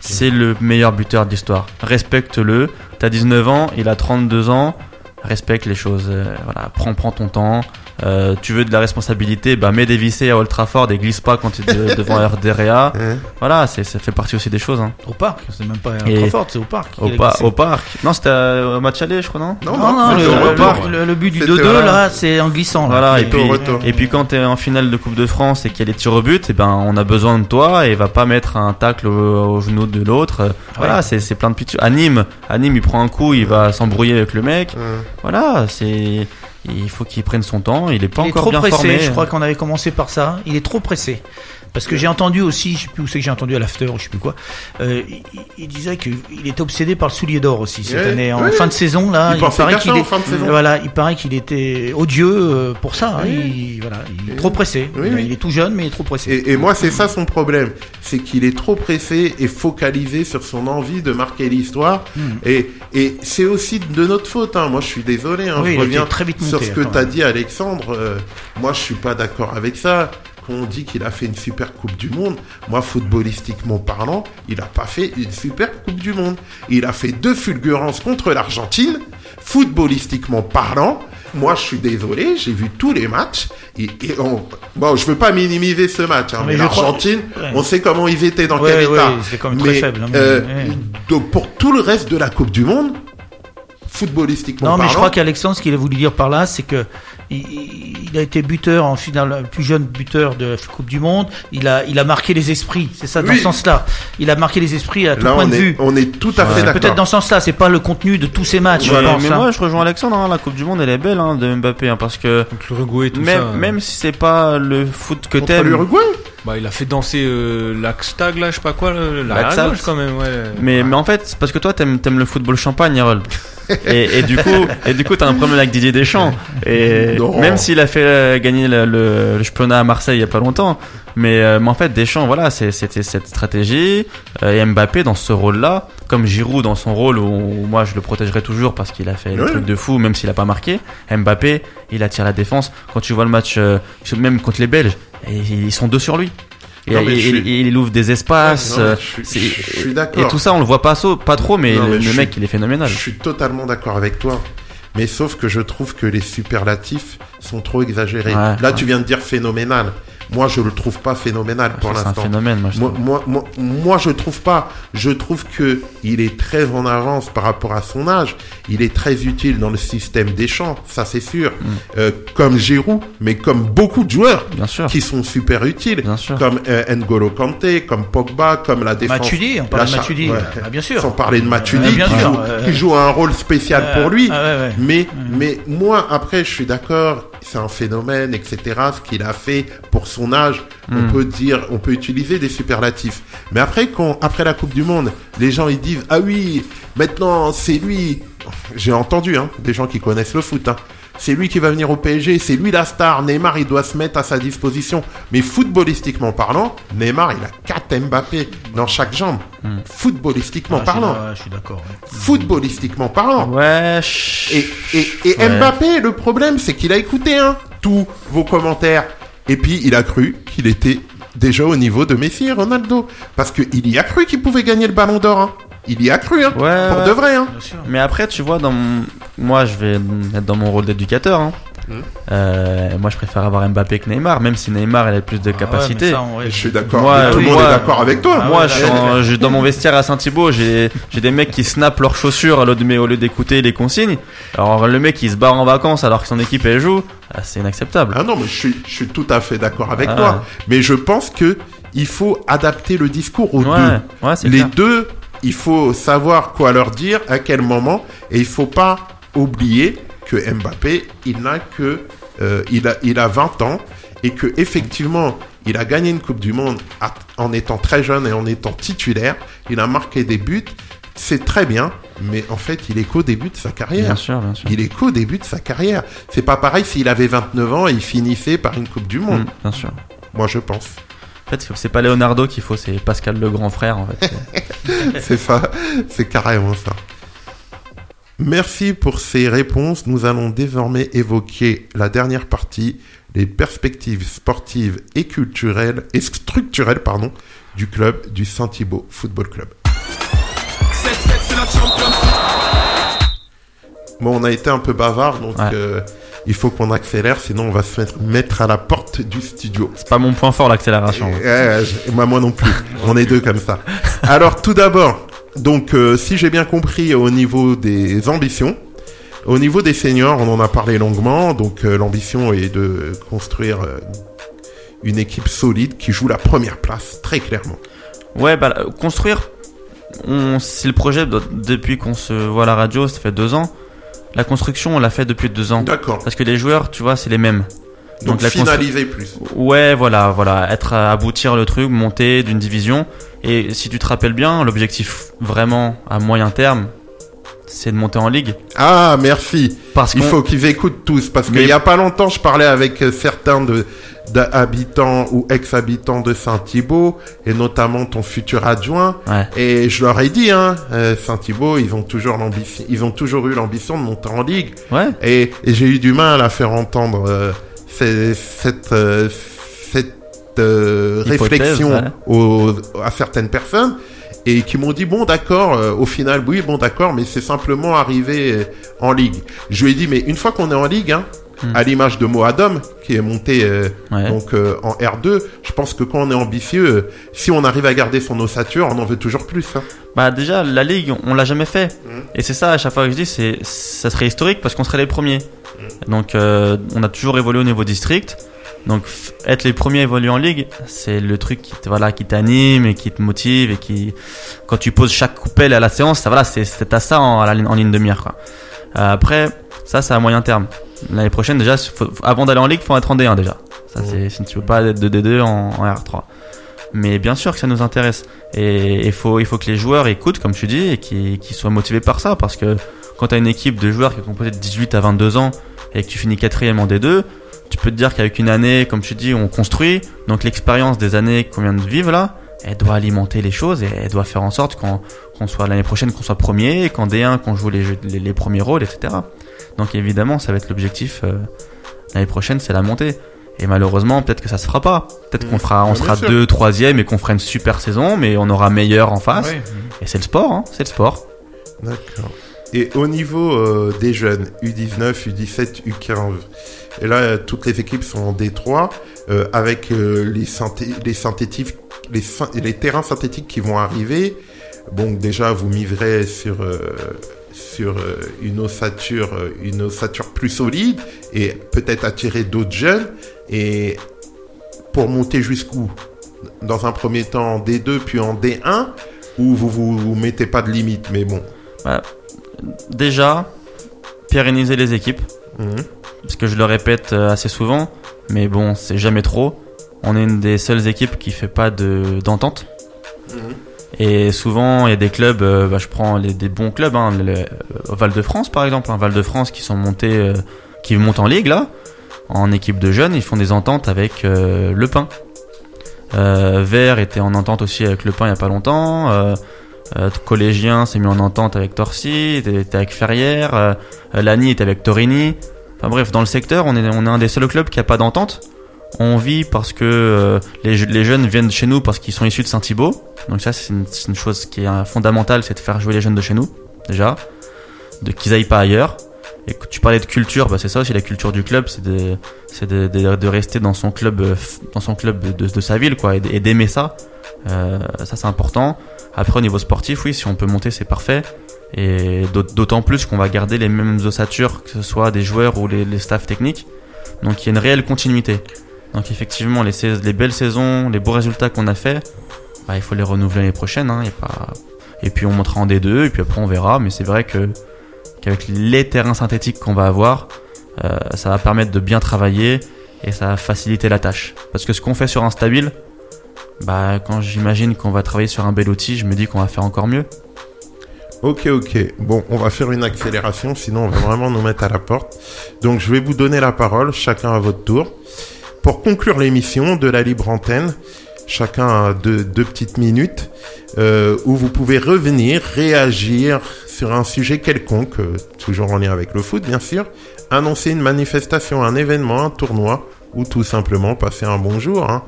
C'est le meilleur buteur de l'histoire. Respecte-le. T'as 19 ans, il a 32 ans. Respecte les choses. euh, voilà, prends, prends ton temps. Euh, tu veux de la responsabilité, bah mets des vissés à Old Trafford et glisse pas quand tu es de- devant RDRA. Hein. Voilà, c'est ça fait partie aussi des choses. Hein. Au parc, c'est même pas Et- trop fort, c'est au parc. Au, pa- parc. Non, c'était euh, au match aller, je crois, non? Non, Non, non, le, au le- retour. le- le but du C'était 2-2, au- là, c'est en glissant. là. Voilà, et puis, et puis quand t'es en finale de Coupe de France et qu'il y a les tirs au but, et ben on a besoin de toi et va pas mettre un tacle au, au genou de l'autre. Voilà, c'est c'est plein de pitch. À Nîmes, à Nîmes, il prend un coup, il va s'embrouiller avec le mec. Voilà, c'est il faut qu'il prenne son temps. Il est pas il est encore trop bien pressé. formé. Je crois qu'on avait commencé par ça. Il est trop pressé. Parce que j'ai entendu aussi, je sais plus où c'est que j'ai entendu à l'after je sais plus quoi, euh, il, il disait qu'il était obsédé par le soulier d'or aussi cette année en fin de saison là. Il paraît qu'il est, voilà, il paraît qu'il était odieux euh, pour ça. hein. Il, voilà, il est trop pressé. Il, est tout jeune mais il est trop pressé. Et, et moi, c'est ça son problème. C'est qu'il est trop pressé et focalisé sur son envie de marquer l'histoire. Hmm. Et, et c'est aussi de notre faute. Hein. Moi, je suis désolé. Hein. Je reviens très vite sur ce que quand tu as même. dit, Alexandre. Euh, moi, je suis pas d'accord avec ça. On dit qu'il a fait une super Coupe du Monde, moi, footballistiquement parlant, il n'a pas fait une super Coupe du Monde. Il a fait deux fulgurances contre l'Argentine. Footballistiquement parlant, moi, je suis désolé, j'ai vu tous les matchs. Et, et on... Bon, je veux pas minimiser ce match, hein, Mais mais, crois- l'Argentine, Ouais. on sait comment ils étaient dans Ouais, quel ouais, état. c'est quand même très faible, hein, mais- euh, donc pour tout le reste de la Coupe du Monde, footballistiquement Non, mais je crois qu'Alexandre, ce qu'il a voulu dire par là, c'est que il, il a été buteur en finale, le plus jeune buteur de la Coupe du Monde. Il a, il a marqué les esprits. C'est ça, dans Oui. ce sens-là. Il a marqué les esprits à tout là point de est, vue. on est tout à fait d'accord. peut-être dans ce sens-là. C'est pas le contenu de tous ces matchs, Ouais, je pense. mais hein. moi, je rejoins Alexandre. hein, la Coupe du Monde, elle est belle hein, de Mbappé, hein, parce que Donc l'Uruguay, tout même, ça. même si c'est pas le foot que t'aimes, l'Uruguay Bah, il a fait danser euh, l'Axtag, là, je sais pas quoi, le- la L'Axtag. à gauche, quand même, ouais. Mais, mais en fait, c'est parce que toi, t'aimes, t'aimes le football champagne, Harold. Et, et du coup, et du coup, t'as un problème avec Didier Deschamps. Et Non. même s'il a fait euh, gagner le, le, le championnat à Marseille il y a pas longtemps, mais, euh, mais en fait, Deschamps, voilà, c'était cette stratégie. Euh, et Mbappé dans ce rôle-là, comme Giroud dans son rôle où, moi je le protégerai toujours parce qu'il a fait des trucs de fou, même s'il a pas marqué. Mbappé, il attire la défense. Quand tu vois le match, euh, même contre les Belges, et ils sont deux sur lui. Et, Non, il, suis- ouvre des espaces. Non, euh, je suis- c'est- je suis d'accord. Et tout ça, on le voit pas, pas trop, mais Non, mais le mec, il est phénoménal. Je suis totalement d'accord avec toi. Mais sauf que je trouve que les superlatifs sont trop exagérés. Ouais, Là, ouais. tu viens de dire phénoménal. Moi, je le trouve pas phénoménal pour C'est un l'instant. phénomène, moi, je Moi, trouve. moi, moi, moi, je trouve pas. Je trouve que il est très en avance par rapport à son âge. Il est très utile dans le système des champs, ça c'est sûr. Mm. Euh, comme Giroud, mais comme beaucoup de joueurs Bien sûr. qui sont super utiles. Bien sûr. Comme euh, N'Golo Kanté, comme Pogba, comme la défense. Matuidi, on parle de Matuidi. ouais. Ah, bien sûr. Sans parler de Matuidi, Ah, qui, joue, euh, qui joue un rôle spécial euh, pour lui. ah, ouais, ouais. Mais, mais moi, après, je suis d'accord, c'est un phénomène, etc. Ce qu'il a fait pour son âge, on Hmm. peut dire, on peut utiliser des superlatifs. Mais après, quand, après la Coupe du Monde, les gens ils disent, ah oui, maintenant c'est lui. J'ai entendu, hein, des gens qui connaissent le foot. Hein. C'est lui qui va venir au PSG, c'est lui la star. Neymar, il doit se mettre à sa disposition. Mais footballistiquement parlant, Neymar, il a quatre Mbappé dans chaque jambe. Footballistiquement Ah, parlant. je suis d'accord. Footballistiquement parlant. Ouais. Et, et, et Ouais. Mbappé, le problème, c'est qu'il a écouté hein, tous vos commentaires. Et puis, il a cru qu'il était déjà au niveau de Messi et Ronaldo. Parce qu'il y a cru qu'il pouvait gagner le ballon d'or. hein. Il y a cru, hein, Ouais, pour ouais. de vrai. Hein. Mais après, tu vois, dans mon- moi, je vais être dans mon rôle d'éducateur. hein. Hmm. Euh, moi, je préfère avoir Mbappé que Neymar, même si Neymar, il a plus de Ah ouais, capacité. ça, ouais, Je suis d'accord. Moi, tout oui, le monde moi- est d'accord avec toi. Ah moi, ouais, je suis en- là, je- dans mon vestiaire à Saint-Thibault, j'ai j'ai des mecs qui snappent leurs chaussures au lieu d'écouter les consignes. Alors le mec il se barre en vacances alors que son équipe elle joue, ah, c'est inacceptable. Ah non, mais je suis, je suis tout à fait d'accord avec Ah. toi. Mais je pense que il faut adapter le discours aux ouais, deux. ouais, c'est Les clair. deux, il faut savoir quoi leur dire, à quel moment, et il faut pas oublier que Mbappé, il n'a que, euh, il a, il a 20 ans, et que effectivement, il a gagné une Coupe du Monde à- en étant très jeune et en étant titulaire. Il a marqué des buts, c'est très bien, mais en fait, il est qu'au début de sa carrière. Bien sûr, bien sûr. Il est qu'au début de sa carrière. C'est pas pareil s'il avait 29 ans et il finissait par une Coupe du Monde. Mm, bien sûr. Moi, je pense. En fait, c'est pas Leonardo qu'il faut, c'est Pascal le grand frère en fait. c'est ça, c'est carrément ça. Merci pour ces réponses. Nous allons désormais évoquer la dernière partie, les perspectives sportives et culturelles et structurelles pardon, du club du Saint-Thibault Football Club. Bon, on a été un peu bavard, donc Ouais. euh, il faut qu'on accélère, sinon on va se mettre, à la porte du studio. c'est pas mon point fort l'accélération. Ouais, ouais, je- moi, moi non plus. On est deux comme ça. Alors, tout d'abord, donc, euh, si j'ai bien compris, au niveau des ambitions, au niveau des seniors, on en a parlé longuement. Donc, euh, l'ambition est de construire euh, une équipe solide qui joue la première place, très clairement. Ouais, bah construire, on, c'est le projet de- depuis qu'on se voit à la radio, ça fait deux ans. La construction, on l'a fait depuis deux ans. D'accord. Parce que les joueurs, tu vois, c'est les mêmes. Donc, la finaliser plus. Ouais, voilà, voilà, être à aboutir le truc, monter d'une division. Et si tu te rappelles bien, l'objectif vraiment à moyen terme, c'est de monter en ligue. Ah, merci. Parce Il faut qu'ils écoutent tous. Parce qu'il y a pas longtemps, je parlais avec euh, certains de d'habitants ou ex-habitants de Saint-Thibault et notamment ton futur adjoint. Ouais. Et je leur ai dit, hein, euh, Saint-Thibault, ils ont toujours l'ambition, ils ont toujours eu l'ambition de monter en ligue. Ouais. Et, et j'ai eu du mal à faire entendre euh, cette, euh, cette euh, réflexion ouais. aux- à certaines personnes et qui m'ont dit bon d'accord euh, au final oui bon d'accord mais c'est simplement arrivé euh, en ligue je lui ai dit mais une fois qu'on est en ligue hein, Hmm. à l'image de Moadom qui est monté euh, Ouais. donc euh, en R2 je pense que quand on est ambitieux euh, si on arrive à garder son ossature on en veut toujours plus hein. Bah déjà la ligue on, on l'a jamais fait Mhm. et c'est ça à chaque fois que je dis c'est ça serait historique parce qu'on serait les premiers Mhm. donc on a toujours évolué au niveau district donc être les premiers à évoluer en ligue c'est le truc qui te voilà qui t'anime et qui te motive et qui quand tu poses chaque coupelle à la séance ça voilà c'est c'est à ça en, ligne de mire quoi. Euh, après ça c'est à moyen terme l'année prochaine déjà faut- avant d'aller en ligue faut être en D1 déjà ça c'est si tu veux pas être de D2 en, en R3 mais bien sûr que ça nous intéresse et il faut, il faut que les joueurs écoutent, comme tu dis, et qu'ils qu'ils soient motivés par ça. Parce que quand tu as une équipe de joueurs qui est composée de 18 à 22 ans et que tu finis quatrième en D2, tu peux te dire qu'avec une année, comme tu dis, on construit. Donc l'expérience des années qu'on vient de vivre là, elle doit alimenter les choses et elle doit faire en sorte qu'on qu'on soit l'année prochaine, qu'on soit premier, et qu'en D1, qu'on joue les, jeux- les, les premiers rôles, etc. Donc évidemment, ça va être l'objectif euh, l'année prochaine, c'est la montée. Et malheureusement, peut-être que ça se fera pas. Peut-être qu'on fera, on sera sûr. deux, troisième et qu'on fera une super saison, mais on aura meilleur en face. Et c'est le sport, hein, c'est le sport. D'accord. Et au niveau euh, des jeunes, U19, U17, U15, et là, toutes les équipes sont en D3, euh, avec euh, les, synthé- les synthétiques, les, terrains synthétiques qui vont arriver. Bon, déjà, vous miserez sur, euh, une ossature, plus solide et peut-être attirer d'autres jeunes. Et pour monter jusqu'où? Dans un premier temps en D2, puis en D1, ou vous vous, vous mettez pas de limite, mais bon. Déjà, pérenniser les équipes, Mhm. parce que je le répète euh, assez souvent, mais bon, c'est jamais trop. On est une des seules équipes qui fait pas de d'entente. Mhm. Et souvent, il y a des clubs, euh, bah, je prends les, des bons clubs, hein, le, euh, Val de France par exemple, hein, Val de France qui sont montés, euh, qui montent en ligue là, en équipe de jeunes, ils font des ententes avec euh, Le Pin. Euh, Vert était en entente aussi avec Le Pin il y a pas longtemps. Euh, Collégien s'est mis en entente avec Torcy, était, avec Ferrières. Euh, euh, Lani était avec Torini. Enfin bref, dans le secteur, on est, on est un des seuls clubs qui a pas d'entente. On vit parce que euh, les, les jeunes viennent chez nous parce qu'ils sont issus de Saint-Thibault. Donc ça, c'est une, chose qui est fondamentale, c'est de faire jouer les jeunes de chez nous, déjà. De qu'ils aillent pas ailleurs. Et que tu parlais de culture, bah c'est ça aussi la culture du club, c'est de, de, de, de rester dans son club, euh, dans son club de, de sa ville, quoi, et d'aimer ça. Euh, ça c'est important. Après au niveau sportif, oui, si on peut monter, c'est parfait. Et d'aut- d'autant plus qu'on va garder les mêmes ossatures, que ce soit des joueurs ou les, les staffs techniques. Donc il y a une réelle continuité. Donc effectivement, les, belles saisons, les beaux résultats qu'on a fait, bah, il faut les renouveler l'année prochaine. Hein. Et puis on montera en D2, et puis après on verra. Mais c'est vrai que qu'avec les terrains synthétiques qu'on va avoir, euh, ça va permettre de bien travailler et ça va faciliter la tâche. Parce que ce qu'on fait sur un stable, bah, quand j'imagine qu'on va travailler sur un bel outil, je me dis qu'on va faire encore mieux. Ok, ok. Bon, on va faire une accélération, sinon on va vraiment nous mettre à la porte. Donc, je vais vous donner la parole, chacun à votre tour. Pour conclure l'émission de la libre antenne, chacun a deux, petites minutes euh, où vous pouvez revenir, réagir sur un sujet quelconque, euh, toujours en lien avec le foot, bien sûr, annoncer une manifestation, un événement, un tournoi, ou tout simplement passer un bonjour hein,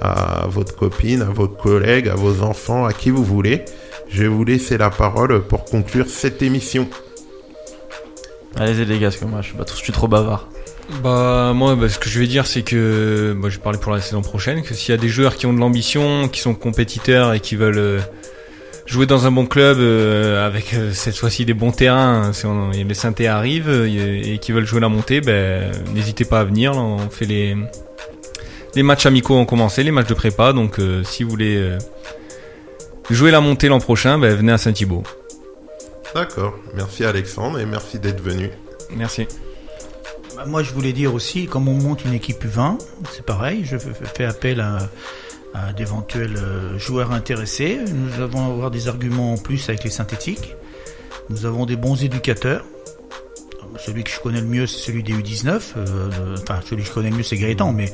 à votre copine, à votre collègue, à vos enfants, à qui vous voulez. Je vais vous laisser la parole pour conclure cette émission. Allez-y les gars, parce que moi je suis, pas trop, je suis trop bavard. Bah moi bah, ce que je vais dire c'est que moi je vais parler pour la saison prochaine que s'il y a des joueurs qui ont de l'ambition, qui sont compétiteurs et qui veulent euh, jouer dans un bon club euh, avec euh, cette fois-ci des bons terrains, hein, si on, les synthés arrivent et qui veulent jouer la montée, ben n'hésitez pas à venir, là, on fait les les matchs amicaux ont commencé, les matchs de prépa donc euh, si vous voulez euh, jouer la montée l'an prochain, ben venez à Saint-Thibault. D'accord. Merci Alexandre et merci d'être venu. Merci. Bah, moi, je voulais dire aussi, comme on monte une équipe U20, c'est pareil, je fais appel à, à d'éventuels euh, joueurs intéressés. Nous allons avoir des arguments en plus avec les synthétiques. Nous avons des bons éducateurs. Celui que je connais le mieux, c'est celui des U19. Euh, enfin, celui que je connais le mieux, c'est Gaëtan, mais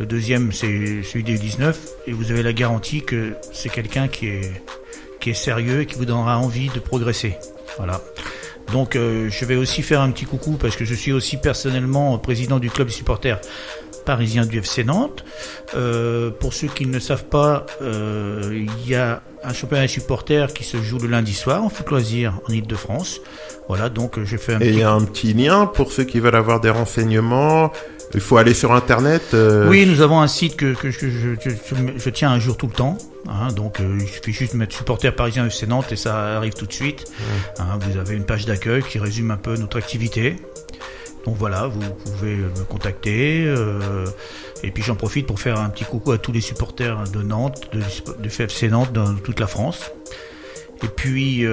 le deuxième, c'est celui des U19. Et vous avez la garantie que c'est quelqu'un qui est, qui est sérieux et qui vous donnera envie de progresser. Voilà. Donc euh, je vais aussi faire un petit coucou parce que je suis aussi personnellement président du club des supporters parisien du FC Nantes. Euh, pour ceux qui ne savent pas, euh, il y a un championnat des supporters qui se joue le lundi soir en foot loisir en Ile-de-France. Voilà, donc je fais un Et il y a un petit lien pour ceux qui veulent avoir des renseignements. Il faut aller sur Internet. euh, Oui, nous avons un site que, je, je, je- je tiens un jour tout le temps. hein, donc euh, il suffit juste de mettre supporter parisien FC Nantes et ça arrive tout de suite. Hein, vous avez une page d'accueil qui résume un peu notre activité. Donc voilà, vous pouvez me contacter. euh, et puis j'en profite pour faire un petit coucou à tous les supporters de Nantes, de, du FC Nantes dans toute la France. Et puis,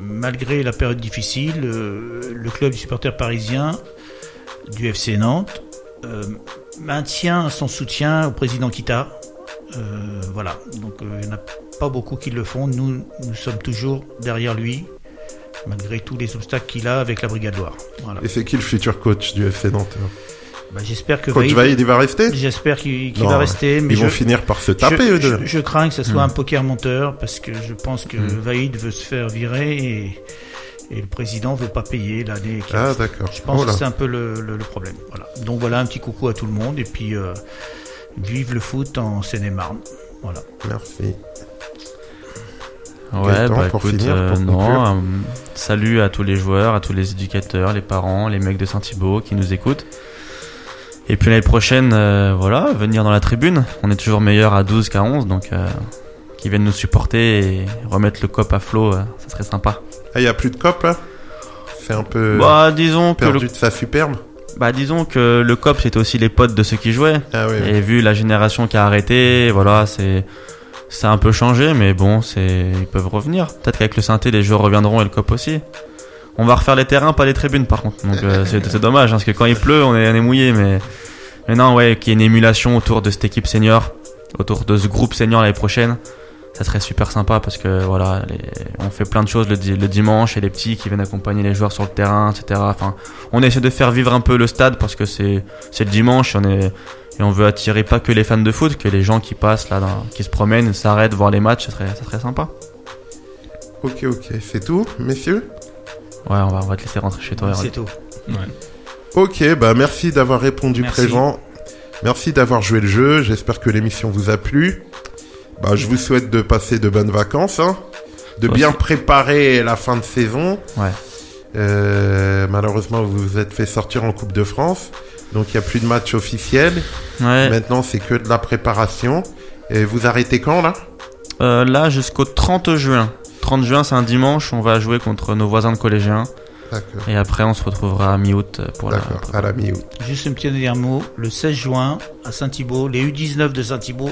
malgré la période difficile, le club du supporter parisien du FC Nantes euh, maintient son soutien au président Kita. Euh, voilà, donc euh, il n'y en a pas beaucoup qui le font. Nous, nous sommes toujours derrière lui, malgré tous les obstacles qu'il a avec la Brigade Loire. Voilà. Et c'est qui le futur coach du FC Nantes Bah, J'espère que Coach Vaïd- il va rester? J'espère qu'il va rester, mais Ils je, vont finir par se je, taper, eux deux. je- je crains que ce soit Hmm. un poker monteur parce que je pense que Hmm. Vaïd veut se faire virer et, et le président veut pas payer l'année qui Ah, d'accord. Je pense Oh que c'est un peu le, le- le problème. Voilà. Donc voilà un petit coucou à tout le monde et puis euh, vive le foot en Seine-et-Marne. Voilà. Merci. Ouais, bah pour écoute, finir, euh, non, euh, salut à tous les joueurs, à tous les éducateurs, les parents, les mecs de Saint-Thibault qui nous écoutent. Et puis l'année prochaine, euh, voilà, venir dans la tribune. On est toujours meilleur à 12 qu'à 11, donc euh, qui viennent nous supporter et remettre le cop à flot, euh, ça serait sympa. Ah, il n'y a plus de cop, là? C'est un peu Bah, disons que perdu le, de sa superbe bah, disons que le cop c'était aussi les potes de ceux qui jouaient. Ah oui, oui. Et vu la génération qui a arrêté, voilà, c'est ça a un peu changé, mais bon, c'est ils peuvent revenir. Peut-être qu'avec le synthé, les joueurs reviendront et le cop aussi. On va refaire les terrains, pas les tribunes, par contre. Donc euh, c'est c'est dommage, hein, parce que quand il pleut, on est, on est mouillé, mais mais non, ouais, qu'il y ait une émulation autour de cette équipe senior, autour de ce groupe senior l'année prochaine. Ça serait super sympa parce que voilà, les- on fait plein de choses le, di- le dimanche et les petits qui viennent accompagner les joueurs sur le terrain, etc. Enfin, on essaie de faire vivre un peu le stade parce que c'est le dimanche, on est et on veut attirer pas que les fans de foot, que les gens qui passent là, dans- qui se promènent, s'arrêtent voir les matchs, ça serait, ça serait sympa. Ok, ok. C'est tout, messieurs? Ouais, on va, on va te laisser rentrer chez toi. C'est tout. Ok, bah merci d'avoir répondu Merci. présent. Merci d'avoir joué le jeu. J'espère que l'émission vous a plu. Bah, je vous souhaite de passer de bonnes vacances, hein, de Toi bien aussi. préparer la fin de saison. Ouais. Euh, malheureusement, vous vous êtes fait sortir en Coupe de France, donc il n'y a plus de match officiel. Ouais. Maintenant, c'est que de la préparation. Et vous arrêtez quand là? Euh, là, jusqu'au 30 juin. 30 juin, c'est un dimanche, on va jouer contre nos voisins de collégiens. D'accord. Et après, on se retrouvera à mi-août pour la. À la mi-août. Juste un petit dernier mot. Le 16 juin à Saint-Thibault, les U19 de Saint-Thibault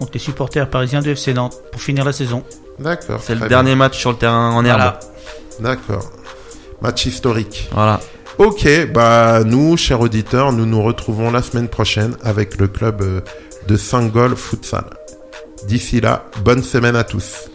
contre les supporters parisiens du FC Nantes pour finir la saison. D'accord. C'est le dernier match sur le terrain en herbe. Voilà. D'accord. Match historique. Voilà. Ok, bah nous, chers auditeurs, nous nous retrouvons la semaine prochaine avec le club euh, de Saint-Gall Futsal. D'ici là, bonne semaine à tous.